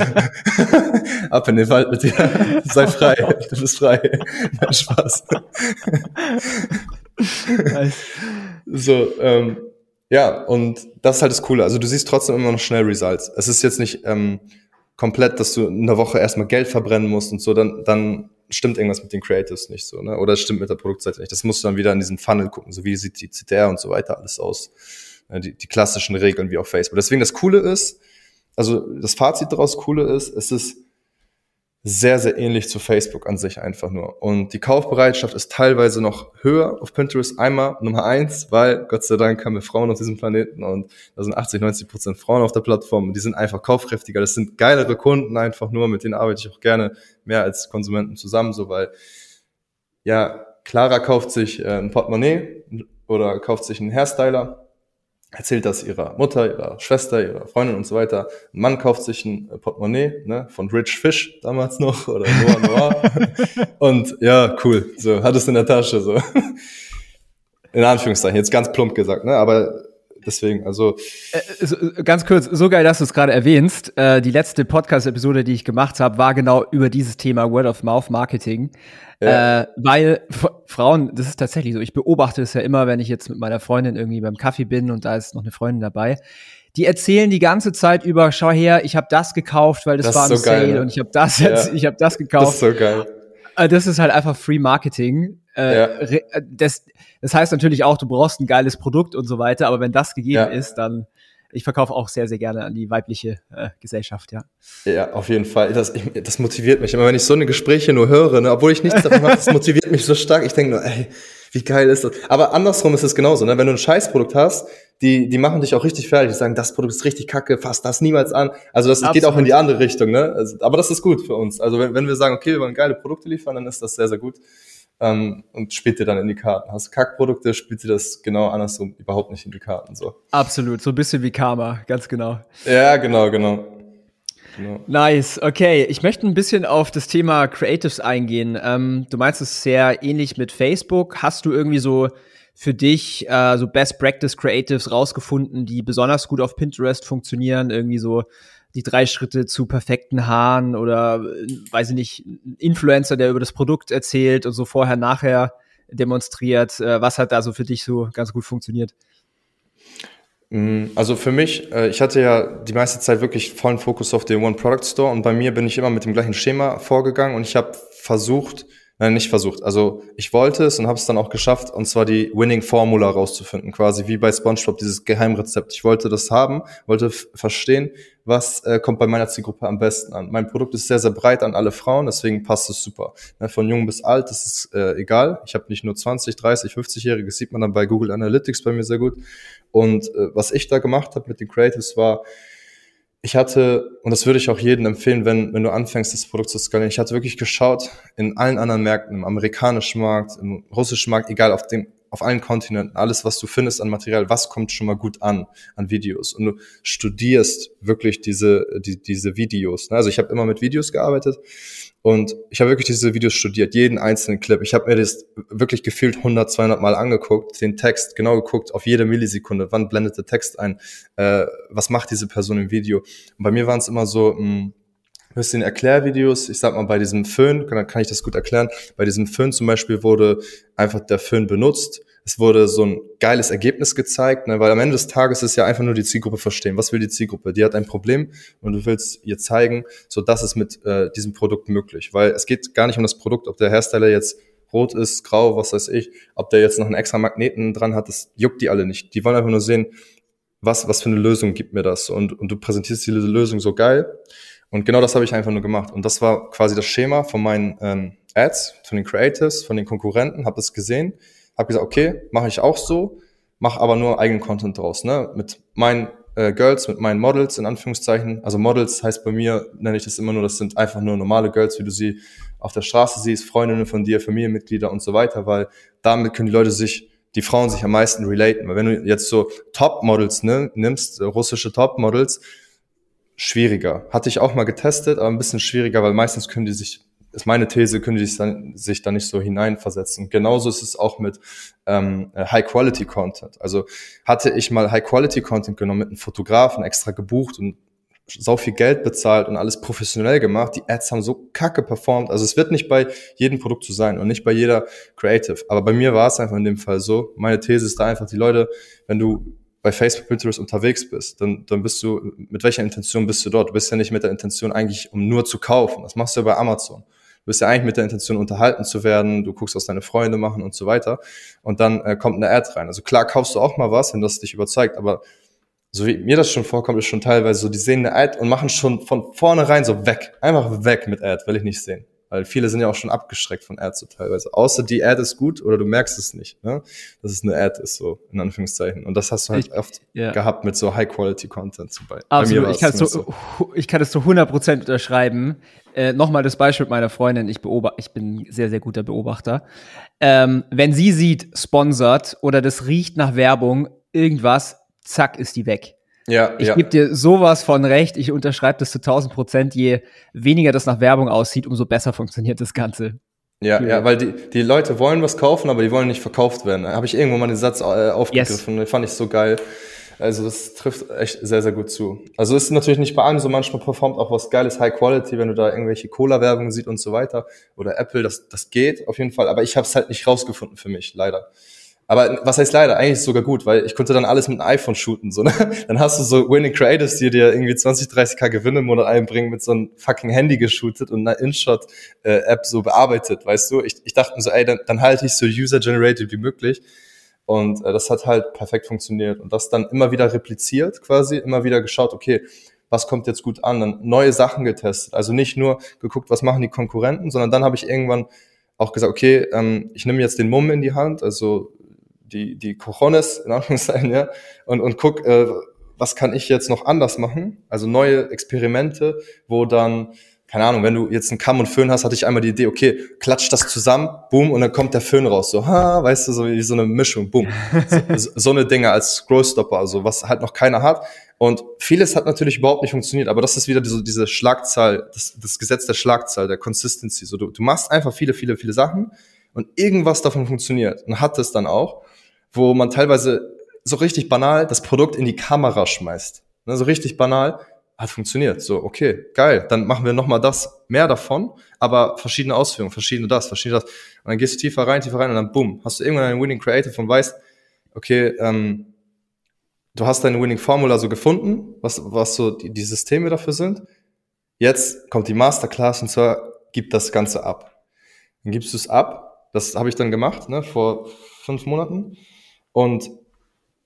ab in den Wald mit dir. Sei frei. Du bist frei. Spaß. So, ähm, ja, und das ist halt das Coole. Also du siehst trotzdem immer noch schnell Results. Es ist jetzt nicht ähm, komplett, dass du in der Woche erstmal Geld verbrennen musst und so, dann, dann stimmt irgendwas mit den Creatives nicht so, ne? Oder es stimmt mit der Produktseite nicht. Das musst du dann wieder in diesen Funnel gucken, so wie sieht die CTR und so weiter alles aus. Ja, Die, die klassischen Regeln wie auf Facebook. Deswegen das Coole ist, also das Fazit daraus Coole ist, es ist sehr, sehr ähnlich zu Facebook an sich einfach nur. Und die Kaufbereitschaft ist teilweise noch höher auf Pinterest. Einmal Nummer eins, weil Gott sei Dank haben wir Frauen auf diesem Planeten und da sind 80, 90 Prozent Frauen auf der Plattform die sind einfach kaufkräftiger. Das sind geilere Kunden einfach nur, mit denen arbeite ich auch gerne mehr als Konsumenten zusammen, so weil, ja, Clara kauft sich äh, ein Portemonnaie oder kauft sich einen Hairstyler erzählt das ihrer Mutter, ihrer Schwester, ihrer Freundin und so weiter. Ein Mann kauft sich ein Portemonnaie ne, von Rich Fish damals noch oder Noah Noir. und ja, cool, so hat es in der Tasche so. In Anführungszeichen, jetzt ganz plump gesagt, ne? Aber deswegen, also. Äh, so, ganz kurz, so geil, dass du es gerade erwähnst. Äh, die letzte Podcast-Episode, die ich gemacht habe, war genau über dieses Thema Word-of-Mouth-Marketing. Ja. Äh, weil Frauen, das ist tatsächlich so, ich beobachte es ja immer, wenn ich jetzt mit meiner Freundin irgendwie beim Kaffee bin und da ist noch eine Freundin dabei. Die erzählen die ganze Zeit über, schau her, ich habe das gekauft, weil das, das war ein so Sale geil, ne? und ich habe das jetzt, ja. ich habe das gekauft. Das ist so geil. Äh, das ist halt einfach Free Marketing. Äh, ja. Äh, das, das heißt natürlich auch, du brauchst ein geiles Produkt und so weiter, aber wenn das gegeben ja. ist, dann ich verkaufe auch sehr, sehr gerne an die weibliche äh, Gesellschaft, ja. Ja, auf jeden Fall. Das, ich, das motiviert mich immer, wenn ich so eine Gespräche nur höre, ne, obwohl ich nichts davon mache, das motiviert mich so stark. Ich denke nur, ey, wie geil ist das? Aber andersrum ist es genauso, ne? Wenn du ein Scheißprodukt hast, die, die machen dich auch richtig fertig. Die sagen, das Produkt ist richtig kacke, fass das niemals an. Also das Absolut. geht auch in die andere Richtung, ne? Also, aber das ist gut für uns. Also wenn, wenn wir sagen, okay, wir wollen geile Produkte liefern, dann ist das sehr, sehr gut ähm, und spielt dir dann in die Karten. Hast du Kackprodukte, spielt dir das genau andersrum überhaupt nicht in die Karten. So. Absolut, so ein bisschen wie Karma, ganz genau. Ja, genau, genau. Genau. Nice, okay. Ich möchte ein bisschen auf das Thema Creatives eingehen. Ähm, du meinst es sehr ähnlich mit Facebook. Hast du irgendwie so für dich äh, so Best Practice Creatives rausgefunden, die besonders gut auf Pinterest funktionieren? Irgendwie so die drei Schritte zu perfekten Haaren oder, weiß ich nicht, Influencer, der über das Produkt erzählt und so vorher, nachher demonstriert. Äh, was hat da so für dich so ganz gut funktioniert? Mm, also für mich, äh, ich hatte ja die meiste Zeit wirklich vollen Fokus auf den One Product Store und bei mir bin ich immer mit dem gleichen Schema vorgegangen und ich habe versucht, Nein, nicht versucht. Also ich wollte es und habe es dann auch geschafft, und zwar die Winning Formula rauszufinden, quasi wie bei SpongeBob dieses Geheimrezept. Ich wollte das haben, wollte verstehen, was äh, kommt bei meiner Zielgruppe am besten an. Mein Produkt ist sehr, sehr breit an alle Frauen, deswegen passt es super. Ne, von jung bis alt, das ist äh, egal. Ich habe nicht nur 20, 30, 50-Jährige, sieht man dann bei Google Analytics bei mir sehr gut. Und äh, was ich da gemacht habe mit den Creatives war, ich hatte, und das würde ich auch jedem empfehlen, wenn, wenn du anfängst, das Produkt zu skalieren, ich hatte wirklich geschaut in allen anderen Märkten, im amerikanischen Markt, im russischen Markt, egal auf dem, auf allen Kontinenten, alles, was du findest an Material, was kommt schon mal gut an, an Videos. Und du studierst wirklich diese, die, diese Videos. Ne? Also ich habe immer mit Videos gearbeitet und ich habe wirklich diese Videos studiert, jeden einzelnen Clip. Ich habe mir das wirklich gefühlt 100, 200 Mal angeguckt, den Text genau geguckt, auf jede Millisekunde, wann blendet der Text ein, äh, was macht diese Person im Video. Und bei mir waren es immer so, mh, hm, bisschen Erklärvideos. Ich sag mal, bei diesem Föhn, dann kann ich das gut erklären. Bei diesem Föhn zum Beispiel wurde einfach der Föhn benutzt es wurde so ein geiles Ergebnis gezeigt, ne, weil am Ende des Tages ist ja einfach nur die Zielgruppe verstehen. Was will die Zielgruppe? Die hat ein Problem und du willst ihr zeigen, so dass es mit äh, diesem Produkt möglich. Weil es geht gar nicht um das Produkt, ob der Hersteller jetzt rot ist, grau, was weiß ich, ob der jetzt noch einen extra Magneten dran hat, das juckt die alle nicht. Die wollen einfach nur sehen, was, was für eine Lösung gibt mir das? Und, und du präsentierst diese Lösung so geil. Und genau das habe ich einfach nur gemacht. Und das war quasi das Schema von meinen ähm, Ads, von den Creatives, von den Konkurrenten, habe das gesehen habe gesagt, okay, mache ich auch so, mache aber nur eigenen Content draus, ne? Mit meinen äh, Girls, mit meinen Models in Anführungszeichen. Also Models heißt bei mir, nenne ich das immer nur, das sind einfach nur normale Girls, wie du sie auf der Straße siehst, Freundinnen von dir, Familienmitglieder und so weiter, weil damit können die Leute sich, die Frauen sich am meisten relaten. Weil wenn du jetzt so Top-Models ne, nimmst, russische Top-Models, schwieriger. Hatte ich auch mal getestet, aber ein bisschen schwieriger, weil meistens können die sich ist meine These, können die sich dann, sich da nicht so hineinversetzen. Genauso ist es auch mit ähm, High-Quality-Content. Also hatte ich mal High-Quality-Content genommen mit einem Fotografen, extra gebucht und so viel Geld bezahlt und alles professionell gemacht. Die Ads haben so kacke performt. Also es wird nicht bei jedem Produkt so sein und nicht bei jeder Creative. Aber bei mir war es einfach in dem Fall so. Meine These ist da einfach, die Leute, wenn du bei Facebook, Pinterest unterwegs bist, dann, dann bist du, mit welcher Intention bist du dort? Du bist ja nicht mit der Intention eigentlich, um nur zu kaufen. Das machst du ja bei Amazon. Du bist ja eigentlich mit der Intention, unterhalten zu werden, du guckst, was deine Freunde machen und so weiter. Und dann äh, kommt eine Ad rein. Also klar kaufst du auch mal was, wenn das dich überzeugt, aber so wie mir das schon vorkommt, ist schon teilweise so, die sehen eine Ad und machen schon von vornherein so weg. Einfach weg mit Ad, will ich nicht sehen. Weil viele sind ja auch schon abgeschreckt von Ads so teilweise. Außer die Ad ist gut oder du merkst es nicht, ne? dass es eine Ad ist, so in Anführungszeichen. Und das hast du halt ich, oft ja. gehabt mit so High-Quality-Content zum Beispiel. Absolut, ich kann, es so, ich kann es zu 100% unterschreiben. Äh, Nochmal das Beispiel mit meiner Freundin. Ich, beobachte, ich bin sehr, sehr guter Beobachter. Ähm, wenn sie sieht, sponsert oder das riecht nach Werbung, irgendwas, zack, ist die weg. Ja, ich ja. gebe dir sowas von recht. Ich unterschreibe das zu 1000 Prozent. Je weniger das nach Werbung aussieht, umso besser funktioniert das Ganze. Ja, ja, weil die, die Leute wollen was kaufen, aber die wollen nicht verkauft werden. Da habe ich irgendwo mal den Satz äh, aufgegriffen, yes. den fand ich so geil. Also das trifft echt sehr, sehr gut zu. Also ist natürlich nicht bei allem so, manchmal performt auch was Geiles, High Quality, wenn du da irgendwelche Cola-Werbungen siehst und so weiter. Oder Apple, das, das geht auf jeden Fall. Aber ich habe es halt nicht rausgefunden für mich, leider. Aber was heißt leider? Eigentlich ist es sogar gut, weil ich konnte dann alles mit einem iPhone shooten. So, ne? Dann hast du so Winning Creatives, die dir irgendwie 20, 30k Gewinne im Monat einbringen, mit so einem fucking Handy geshootet und einer InShot-App so bearbeitet, weißt du? Ich, ich dachte mir so, ey, dann, dann halte ich so user-generated wie möglich. Und äh, das hat halt perfekt funktioniert. Und das dann immer wieder repliziert quasi, immer wieder geschaut, okay, was kommt jetzt gut an? Dann neue Sachen getestet. Also nicht nur geguckt, was machen die Konkurrenten, sondern dann habe ich irgendwann auch gesagt, okay, ähm, ich nehme jetzt den Mumm in die Hand, also die, die Cojones, in Anführungszeichen, ja, und, und guck, äh, was kann ich jetzt noch anders machen? Also neue Experimente, wo dann, keine Ahnung, wenn du jetzt einen Kamm und Föhn hast, hatte ich einmal die Idee, okay, klatsch das zusammen, boom, und dann kommt der Föhn raus, so, ha, weißt du, so wie so eine Mischung, boom. So, so eine Dinge als Scrollstopper, also was halt noch keiner hat. Und vieles hat natürlich überhaupt nicht funktioniert, aber das ist wieder diese, diese Schlagzahl, das, das Gesetz der Schlagzahl, der Consistency. So, du, du machst einfach viele, viele, viele Sachen und irgendwas davon funktioniert und hat es dann auch wo man teilweise so richtig banal das Produkt in die Kamera schmeißt. Ne, so richtig banal, hat funktioniert. So, okay, geil, dann machen wir nochmal das, mehr davon, aber verschiedene Ausführungen, verschiedene das, verschiedene das. Und dann gehst du tiefer rein, tiefer rein und dann bumm, hast du irgendwann einen Winning Creative und weißt, okay, ähm, du hast deine Winning Formula so gefunden, was, was so die, die Systeme dafür sind. Jetzt kommt die Masterclass und zwar gib das Ganze ab. Dann gibst du es ab. Das habe ich dann gemacht, ne, vor fünf Monaten. Und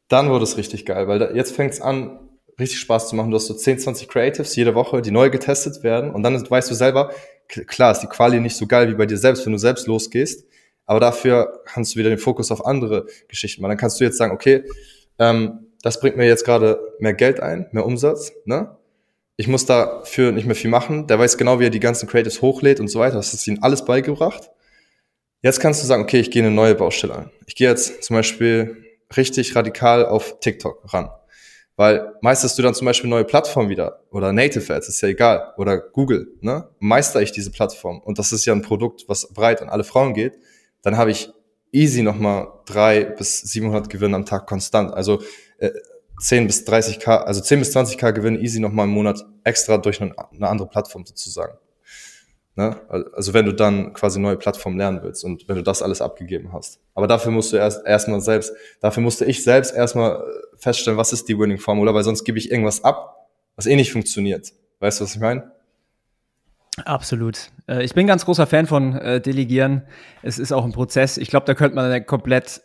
dann wurde es richtig geil, weil da, jetzt fängt es an, richtig Spaß zu machen. Du hast so 10, 20 Creatives jede Woche, die neu getestet werden. Und dann weißt du selber, klar ist die Quali nicht so geil wie bei dir selbst, wenn du selbst losgehst. Aber dafür kannst du wieder den Fokus auf andere Geschichten machen. Dann kannst du jetzt sagen, okay, ähm, das bringt mir jetzt gerade mehr Geld ein, mehr Umsatz. Ne? Ich muss dafür nicht mehr viel machen. Der weiß genau, wie er die ganzen Creatives hochlädt und so weiter. Das ist ihm alles beigebracht. Jetzt kannst du sagen, okay, ich gehe eine neue Baustelle an. Ich gehe jetzt zum Beispiel richtig radikal auf TikTok ran. Weil meisterst du dann zum Beispiel neue Plattform wieder oder Native Ads, ist ja egal, oder Google, ne? Meister ich diese Plattform und das ist ja ein Produkt, was breit an alle Frauen geht, dann habe ich easy nochmal drei bis 700 Gewinne am Tag konstant. Also äh, 10 bis 30k, also 10 bis 20k Gewinne easy nochmal im Monat extra durch eine, eine andere Plattform sozusagen. Ne? Also wenn du dann quasi neue Plattformen lernen willst und wenn du das alles abgegeben hast. Aber dafür musst du erst erstmal selbst, dafür musste ich selbst erstmal äh, feststellen, was ist die Winning Formula, weil sonst gebe ich irgendwas ab, was eh nicht funktioniert. Weißt du, was ich meine? Absolut. Äh, ich bin ganz großer Fan von äh, Delegieren. Es ist auch ein Prozess. Ich glaube, da könnte man eine komplett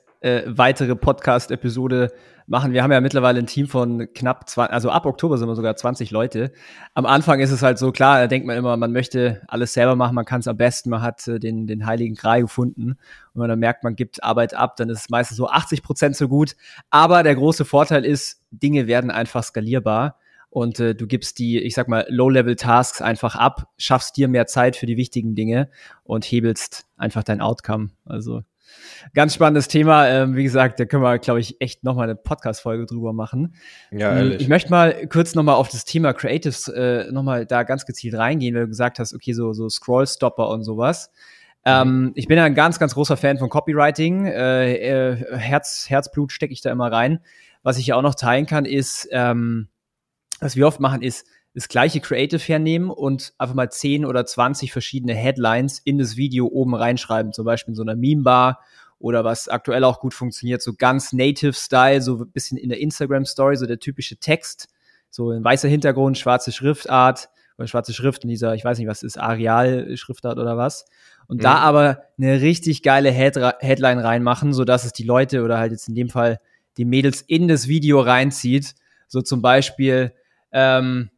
weitere Podcast-Episode machen. Wir haben ja mittlerweile ein Team von knapp 20, also ab Oktober sind wir sogar 20 Leute. Am Anfang ist es halt so, klar, da denkt man immer, man möchte alles selber machen, man kann es am besten, man hat äh, den, den heiligen Gral gefunden. Und wenn man merkt, man gibt Arbeit ab, dann ist es meistens so 80 Prozent so gut. Aber der große Vorteil ist, Dinge werden einfach skalierbar und äh, du gibst die, ich sag mal, Low-Level-Tasks einfach ab, schaffst dir mehr Zeit für die wichtigen Dinge und hebelst einfach dein Outcome. Also Ganz spannendes Thema. Ähm, wie gesagt, da können wir, glaube ich, echt nochmal eine Podcast-Folge drüber machen. Ja, ähm, ehrlich. Ich möchte mal kurz nochmal auf das Thema Creatives äh, nochmal da ganz gezielt reingehen, weil du gesagt hast, okay, so, so Scroll-Stopper und sowas. Ähm, mhm. ich bin ja ein ganz, ganz großer Fan von Copywriting. Äh, äh, Herz, Herzblut stecke ich da immer rein. Was ich ja auch noch teilen kann, ist, ähm, was wir oft machen, ist, das gleiche Creative hernehmen und einfach mal 10 oder 20 verschiedene Headlines in das Video oben reinschreiben, zum Beispiel in so einer Meme-Bar oder was aktuell auch gut funktioniert, so ganz Native-Style, so ein bisschen in der Instagram-Story, so der typische Text, so ein weißer Hintergrund, schwarze Schriftart oder schwarze Schrift in dieser, ich weiß nicht, was ist, Areal-Schriftart oder was. Und mhm. da aber eine richtig geile Head Headline reinmachen, so dass es die Leute oder halt jetzt in dem Fall die Mädels in das Video reinzieht So zum Beispiel ähm,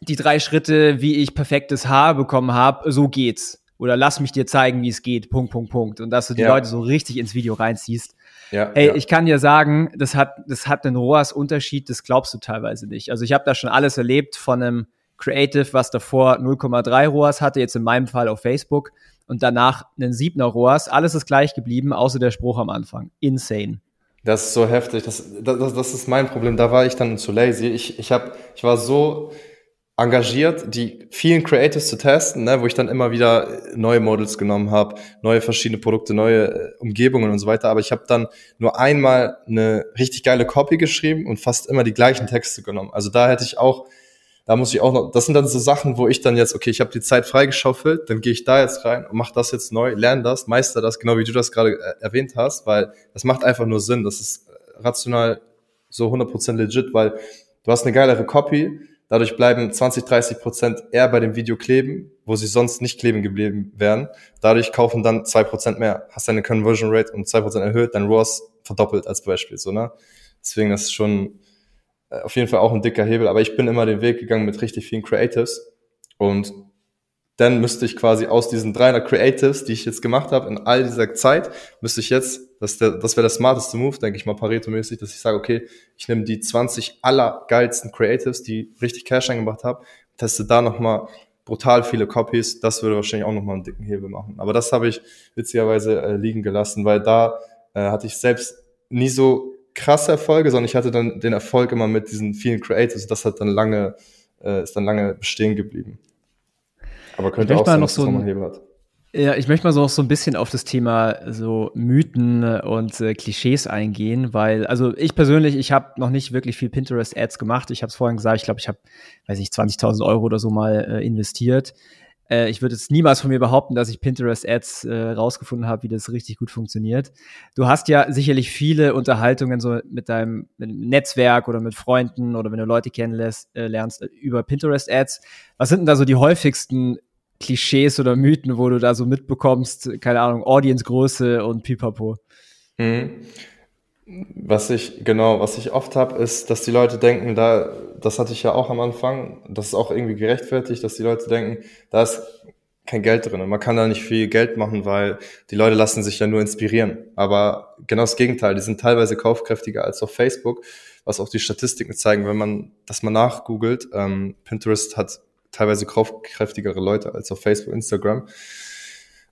die drei Schritte, wie ich perfektes Haar bekommen habe, so geht's. Oder lass mich dir zeigen, wie es geht. Punkt, Punkt, Punkt. Und dass du die ja. Leute so richtig ins Video reinziehst. Ja, Ey, ja. ich kann dir sagen, das hat, das hat einen ROAS-Unterschied, das glaubst du teilweise nicht. Also ich habe da schon alles erlebt von einem Creative, was davor 0,3 ROAS hatte, jetzt in meinem Fall auf Facebook und danach einen 7er ROAS. Alles ist gleich geblieben, außer der Spruch am Anfang. Insane. Das ist so heftig. Das, das, das ist mein Problem. Da war ich dann zu lazy. Ich, ich, hab, ich war so engagiert, die vielen Creatives zu testen, ne, wo ich dann immer wieder neue Models genommen habe, neue verschiedene Produkte, neue äh, Umgebungen und so weiter. Aber ich habe dann nur einmal eine richtig geile Copy geschrieben und fast immer die gleichen Texte genommen. Also da hätte ich auch da muss ich auch noch, das sind dann so Sachen, wo ich dann jetzt, okay, ich habe die Zeit freigeschaufelt, dann gehe ich da jetzt rein und mache das jetzt neu, lerne das, meister das, genau wie du das gerade äh, erwähnt hast, weil das macht einfach nur Sinn, das ist rational so 100% legit, weil du hast eine geilere Copy, dadurch bleiben 20, 30% eher bei dem Video kleben, wo sie sonst nicht kleben geblieben wären, dadurch kaufen dann 2% mehr, hast deine Conversion Rate um 2% erhöht, dein ROAS verdoppelt als Beispiel, so, ne? Deswegen, das ist schon, äh, auf jeden Fall auch ein dicker Hebel, aber ich bin immer den Weg gegangen mit richtig vielen Creatives. Und dann müsste ich quasi aus diesen 300 Creatives, die ich jetzt gemacht habe, in all dieser Zeit, müsste ich jetzt, das, der, das wäre der smarteste Move, denke ich mal, Pareto-mäßig, dass ich sage, okay, ich nehme die 20 allergeilsten Creatives, die richtig Cash eingebracht haben, teste da nochmal brutal viele Copies, das würde wahrscheinlich auch nochmal einen dicken Hebel machen. Aber das habe ich witzigerweise äh, liegen gelassen, weil da äh, hatte ich selbst nie so krasse Erfolge, sondern ich hatte dann den Erfolg immer mit diesen vielen Creators. Das hat dann lange, äh, ist dann lange bestehen geblieben. Aber könnte auch sein, noch so ein, Hebel hat. Ja, ich möchte mal so, so ein bisschen auf das Thema so Mythen und äh, Klischees eingehen, weil, also ich persönlich, ich habe noch nicht wirklich viel Pinterest-Ads gemacht. Ich habe es vorhin gesagt, ich glaube, ich habe, weiß ich, 20.000 Euro oder so mal äh, investiert. Äh, ich würde jetzt niemals von mir behaupten, dass ich Pinterest-Ads äh, rausgefunden habe, wie das richtig gut funktioniert. Du hast ja sicherlich viele Unterhaltungen so mit deinem mit Netzwerk oder mit Freunden oder wenn du Leute kennenlernst äh, äh, über Pinterest-Ads. Was sind denn da so die häufigsten Klischees oder Mythen, wo du da so mitbekommst, keine Ahnung, Audience-Größe und pipapo? Mhm. Was ich, genau, was ich oft habe, ist, dass die Leute denken, da, das hatte ich ja auch am Anfang, das ist auch irgendwie gerechtfertigt, dass die Leute denken, da ist kein Geld drin und man kann da nicht viel Geld machen, weil die Leute lassen sich ja nur inspirieren. Aber genau das Gegenteil, die sind teilweise kaufkräftiger als auf Facebook, was auch die Statistiken zeigen, wenn man, dass man nachgoogelt, ähm, Pinterest hat teilweise kaufkräftigere Leute als auf Facebook, Instagram.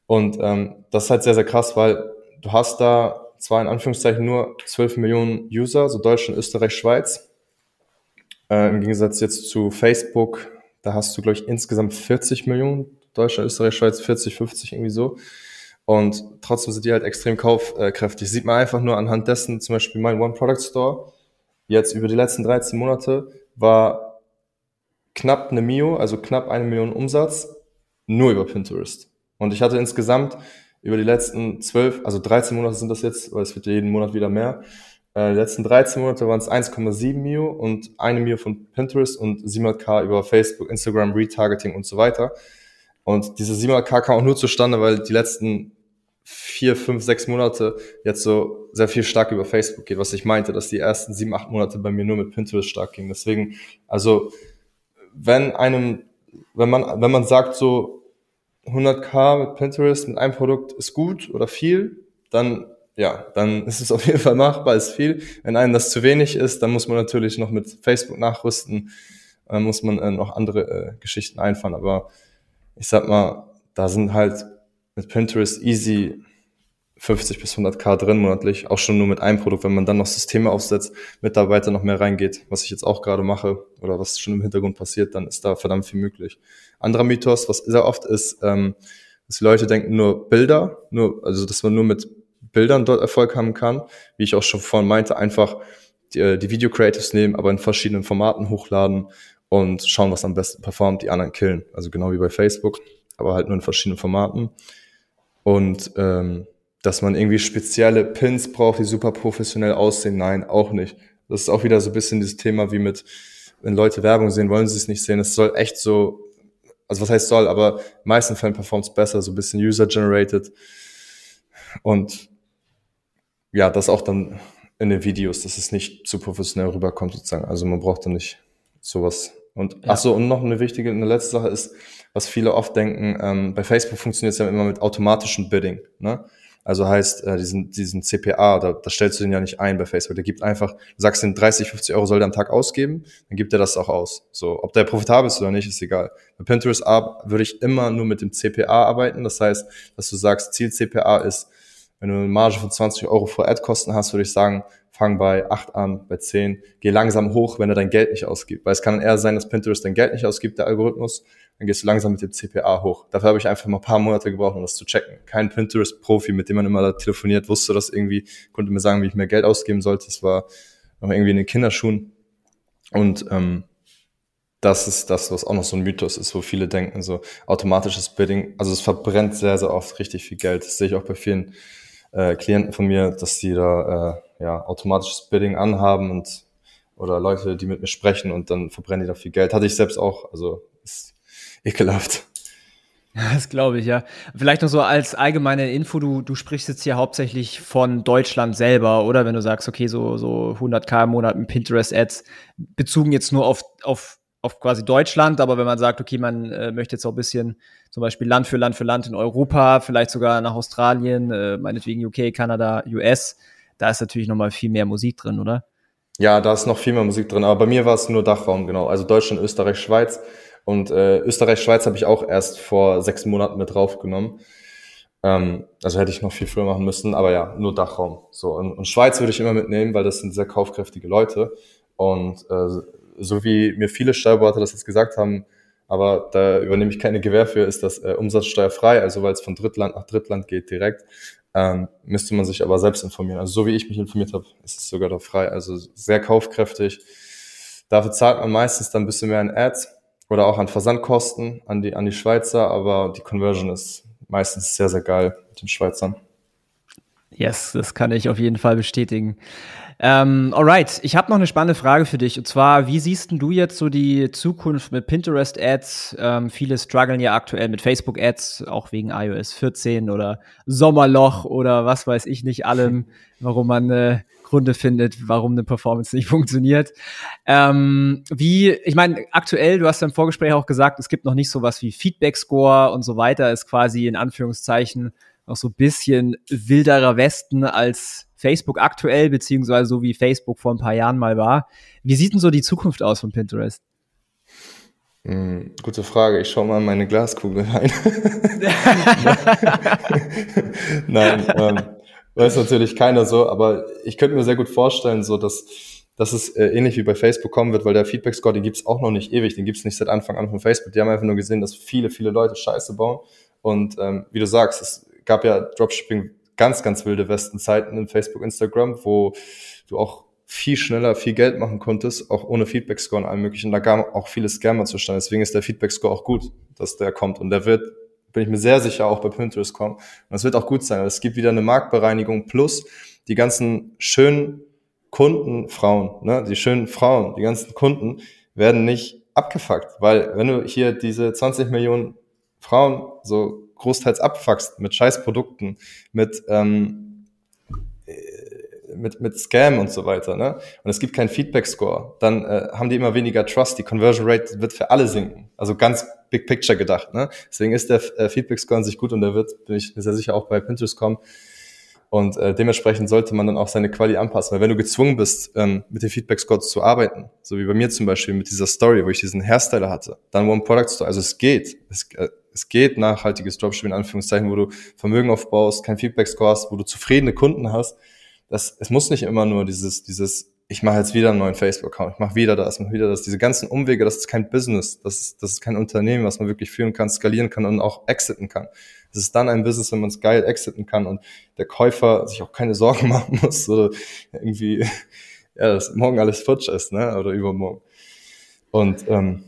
Und ähm, das ist halt sehr, sehr krass, weil du hast da zwar in Anführungszeichen nur 12 Millionen User, so Deutschland, Österreich, Schweiz. Äh, Im Gegensatz jetzt zu Facebook, da hast du, glaube ich, insgesamt 40 Millionen. Deutschland, Österreich, Schweiz 40, 50, irgendwie so. Und trotzdem sind die halt extrem kaufkräftig. Sieht man einfach nur anhand dessen, zum Beispiel mein One Product Store, jetzt über die letzten 13 Monate, war knapp eine Mio, also knapp eine Million Umsatz, nur über Pinterest. Und ich hatte insgesamt über die letzten zwölf, also 13 Monate sind das jetzt, weil es wird jeden Monat wieder mehr. Äh, die letzten 13 Monate waren es 1,7 Mio und eine Mio von Pinterest und 700k über Facebook, Instagram, Retargeting und so weiter. Und diese 700k kam auch nur zustande, weil die letzten vier, fünf, sechs Monate jetzt so sehr viel stark über Facebook geht, was ich meinte, dass die ersten sieben, acht Monate bei mir nur mit Pinterest stark ging. Deswegen, also wenn einem, wenn man, wenn man sagt so, 100k mit Pinterest mit einem Produkt ist gut oder viel, dann ja, dann ist es auf jeden Fall machbar, ist viel. Wenn einem das zu wenig ist, dann muss man natürlich noch mit Facebook nachrüsten, dann muss man äh, noch andere äh, Geschichten einfahren. Aber ich sag mal, da sind halt mit Pinterest easy 50 bis 100k drin monatlich, auch schon nur mit einem Produkt, wenn man dann noch Systeme aufsetzt, Mitarbeiter noch mehr reingeht, was ich jetzt auch gerade mache oder was schon im Hintergrund passiert, dann ist da verdammt viel möglich. Anderer Mythos, was sehr oft ist, ähm, dass Leute denken nur Bilder, nur, also dass man nur mit Bildern dort Erfolg haben kann, wie ich auch schon vorhin meinte, einfach die, äh, die Video Creatives nehmen, aber in verschiedenen Formaten hochladen und schauen, was am besten performt, die anderen killen. Also genau wie bei Facebook, aber halt nur in verschiedenen Formaten. Und ähm, dass man irgendwie spezielle Pins braucht, die super professionell aussehen. Nein, auch nicht. Das ist auch wieder so ein bisschen dieses Thema wie mit, wenn Leute Werbung sehen, wollen sie es nicht sehen. Es soll echt so, also was heißt soll, aber in meisten Fällen performt es besser, so ein bisschen user-generated. Und ja, das auch dann in den Videos, dass es nicht zu professionell rüberkommt sozusagen. Also man braucht da nicht sowas. Und ja. ach so, und noch eine wichtige, eine letzte Sache ist, was viele oft denken, ähm, bei Facebook funktioniert es ja immer mit automatischem Bidding. Ne? Also heißt, äh, diesen, diesen CPA, da, da stellst du den ja nicht ein bei Facebook. Der gibt einfach, du sagst den 30, 50 Euro soll der am Tag ausgeben, dann gibt er das auch aus. So, ob der profitabel ist oder nicht, ist egal. Bei Pinterest würde ich immer nur mit dem CPA arbeiten. Das heißt, dass du sagst, Ziel CPA ist, wenn du eine Marge von 20 Euro vor Ad-Kosten hast, würde ich sagen, fang bei 8 an, bei 10, geh langsam hoch, wenn er dein Geld nicht ausgibt. Weil es kann eher sein, dass Pinterest dein Geld nicht ausgibt, der Algorithmus, dann gehst du langsam mit dem CPA hoch. Dafür habe ich einfach mal ein paar Monate gebraucht, um das zu checken. Kein Pinterest-Profi, mit dem man immer da telefoniert, wusste das irgendwie, konnte mir sagen, wie ich mehr Geld ausgeben sollte. Es war noch irgendwie in den Kinderschuhen. Und ähm, das ist das, was auch noch so ein Mythos ist, wo viele denken, so automatisches Bidding, also es verbrennt sehr, sehr oft richtig viel Geld. Das sehe ich auch bei vielen äh, Klienten von mir, dass die da äh, ja, automatisches Bidding anhaben und oder Leute, die mit mir sprechen und dann verbrennen die da viel Geld. Hatte ich selbst auch, also ist ekelhaft. Das glaube ich, ja. Vielleicht noch so als allgemeine Info, du, du sprichst jetzt hier hauptsächlich von Deutschland selber, oder? Wenn du sagst, okay, so, so 100k im Monat mit Pinterest-Ads, bezogen jetzt nur auf, auf, auf quasi Deutschland, aber wenn man sagt, okay, man äh, möchte jetzt auch ein bisschen zum Beispiel Land für Land für Land in Europa, vielleicht sogar nach Australien, äh, meinetwegen UK, Kanada, US, da ist natürlich nochmal viel mehr Musik drin, oder? Ja, da ist noch viel mehr Musik drin, aber bei mir war es nur Dachraum, genau. Also Deutschland, Österreich, Schweiz. Und äh, Österreich, Schweiz habe ich auch erst vor sechs Monaten mit draufgenommen. Ähm, also hätte ich noch viel früher machen müssen, aber ja, nur Dachraum. So und, und Schweiz würde ich immer mitnehmen, weil das sind sehr kaufkräftige Leute. Und äh, so wie mir viele Steuerberater das jetzt gesagt haben, aber da übernehme ich keine Gewähr für, ist das äh, umsatzsteuerfrei, also weil es von Drittland nach Drittland geht direkt. Ähm, müsste man sich aber selbst informieren. Also so wie ich mich informiert habe, ist es sogar da frei. Also sehr kaufkräftig. Dafür zahlt man meistens dann ein bisschen mehr an Ads oder auch an Versandkosten an die, an die Schweizer, aber die Conversion ist meistens sehr, sehr geil mit den Schweizern. Yes, das kann ich auf jeden Fall bestätigen. Ähm, alright, ich habe noch eine spannende Frage für dich. Und zwar, wie siehst du jetzt so die Zukunft mit Pinterest-Ads? Ähm, viele strugglen ja aktuell mit Facebook-Ads, auch wegen iOS 14 oder Sommerloch oder was weiß ich nicht allem, warum man äh, Gründe findet, warum eine Performance nicht funktioniert. Ähm, wie, ich meine, aktuell, du hast ja im Vorgespräch auch gesagt, es gibt noch nicht so was wie Feedback-Score und so weiter, ist quasi in Anführungszeichen noch so bisschen wilderer Westen als Facebook aktuell, beziehungsweise so wie Facebook vor ein paar Jahren mal war. Wie sieht denn so die Zukunft aus von Pinterest? Hm, gute Frage. Ich schaue mal in meine Glaskugel rein. Nein, ähm, weiß natürlich keiner so, aber ich könnte mir sehr gut vorstellen, so dass, dass es äh, ähnlich wie bei Facebook kommen wird, weil der Feedback-Score, den gibt's auch noch nicht ewig, den gibt's nicht seit Anfang an von Facebook. Die haben einfach nur gesehen, dass viele, viele Leute Scheiße bauen. Und ähm, wie du sagst, es gab ja Dropshipping ganz, ganz wilde Westenzeiten in Facebook, Instagram, wo du auch viel schneller viel Geld machen konntest, auch ohne Feedback-Score und allem möglichen. Da kamen auch viele Scammer zustande. Deswegen ist der Feedback-Score auch gut, dass der kommt. Und der wird bin ich mir sehr sicher, auch bei Pinterest kommen. Und es wird auch gut sein. Es gibt wieder eine Marktbereinigung plus die ganzen schönen Kundenfrauen, ne, die schönen Frauen, die ganzen Kunden werden nicht abgefuckt, weil wenn du hier diese 20 Millionen Frauen so großteils abfuckst mit Scheißprodukten, mit ähm, mit, mit Scam und so weiter, ne? Und es gibt keinen Feedback-Score, dann äh, haben die immer weniger Trust. Die Conversion Rate wird für alle sinken. Also ganz Big Picture gedacht, ne? Deswegen ist der äh, Feedback-Score an sich gut und der wird, bin ich sehr sicher, auch bei Pinterest kommen. Und äh, dementsprechend sollte man dann auch seine Quali anpassen. Weil wenn du gezwungen bist, ähm, mit den Feedback-Scores zu arbeiten, so wie bei mir zum Beispiel mit dieser Story, wo ich diesen Hairstyler hatte, dann One Product Store, also es geht. Es, äh, es geht nachhaltiges Dropshipping in Anführungszeichen, wo du Vermögen aufbaust, kein Feedback-Score hast, wo du zufriedene Kunden hast das, es muss nicht immer nur dieses, dieses, ich mache jetzt wieder einen neuen Facebook-Account, ich mache wieder das, mache wieder das. Diese ganzen Umwege, das ist kein Business, das ist, das ist kein Unternehmen, was man wirklich führen kann, skalieren kann und auch exiten kann. Es ist dann ein Business, wenn man es geil exiten kann und der Käufer sich auch keine Sorgen machen muss oder irgendwie, ja, dass morgen alles futsch ist, ne, oder übermorgen. Und ähm,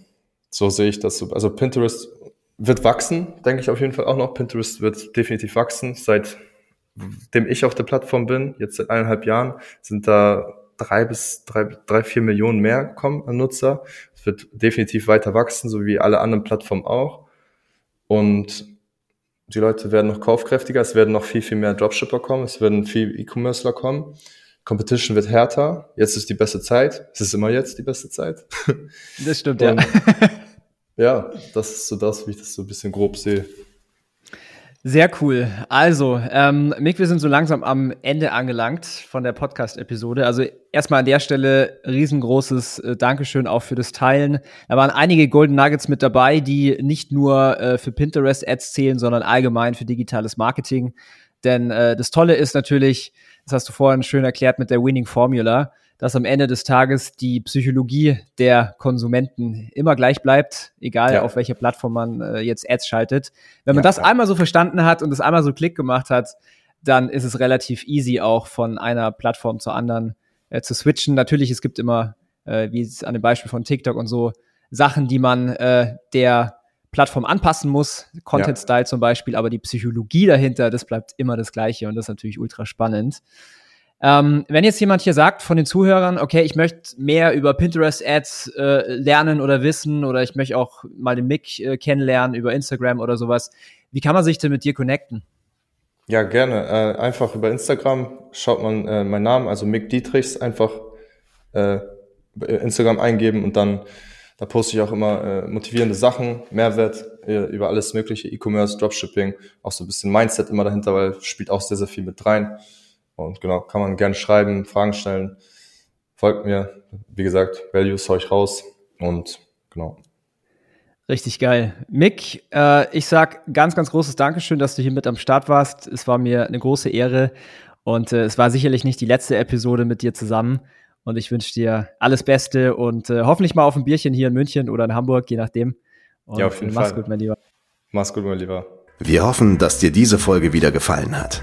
so sehe ich das so. Also Pinterest wird wachsen, denke ich auf jeden Fall auch noch. Pinterest wird definitiv wachsen. Seit dem ich auf der Plattform bin, jetzt seit eineinhalb Jahren, sind da drei bis drei, drei vier Millionen mehr kommen an Nutzer. Es wird definitiv weiter wachsen, so wie alle anderen Plattformen auch. Und die Leute werden noch kaufkräftiger, es werden noch viel, viel mehr Dropshipper kommen, es werden viel E-Commercer kommen. Competition wird härter. Jetzt ist die beste Zeit. Es ist immer jetzt die beste Zeit. Das stimmt, ja. ja, das ist so das, wie ich das so ein bisschen grob sehe. Sehr cool. Also, ähm, Mick, wir sind so langsam am Ende angelangt von der Podcast-Episode. Also erstmal an der Stelle riesengroßes äh, Dankeschön auch für das Teilen. Da waren einige Golden Nuggets mit dabei, die nicht nur äh, für Pinterest-Ads zählen, sondern allgemein für digitales Marketing. Denn äh, das Tolle ist natürlich, das hast du vorhin schön erklärt mit der Winning Formula, dass am Ende des Tages die Psychologie der Konsumenten immer gleich bleibt, egal ja. auf welcher Plattform man äh, jetzt Ads schaltet. Wenn man ja, das ja. einmal so verstanden hat und es einmal so Klick gemacht hat, dann ist es relativ easy auch von einer Plattform zur anderen äh, zu switchen. Natürlich, es gibt immer, äh, wie es an dem Beispiel von TikTok und so, Sachen, die man äh, der Plattform anpassen muss, Content Style zum Beispiel, aber die Psychologie dahinter, das bleibt immer das Gleiche und das ist natürlich ultra spannend. Ähm, wenn jetzt jemand hier sagt von den Zuhörern, okay, ich möchte mehr über Pinterest-Ads äh, lernen oder wissen oder ich möchte auch mal den Mick äh, kennenlernen über Instagram oder sowas, wie kann man sich denn mit dir connecten? Ja, gerne. Äh, einfach über Instagram schaut man äh, meinen Namen, also Mick Dietrichs, einfach äh, Instagram eingeben und dann da poste ich auch immer äh, motivierende Sachen, Mehrwert über alles mögliche, E-Commerce, Dropshipping, auch so ein bisschen Mindset immer dahinter, weil spielt auch sehr, sehr viel mit rein. Und genau, kann man gerne schreiben, Fragen stellen. Folgt mir. Wie gesagt, Values hau ich raus. Und genau. Richtig geil. Mick, äh, ich sag ganz, ganz großes Dankeschön, dass du hier mit am Start warst. Es war mir eine große Ehre und äh, es war sicherlich nicht die letzte Episode mit dir zusammen. Und ich wünsche dir alles Beste und äh, hoffentlich mal auf ein Bierchen hier in München oder in Hamburg, je nachdem. Und ja, auf jeden mach's Fall. Mach's gut, mein Lieber. Mach's gut, mein Lieber. Wir hoffen, dass dir diese Folge wieder gefallen hat.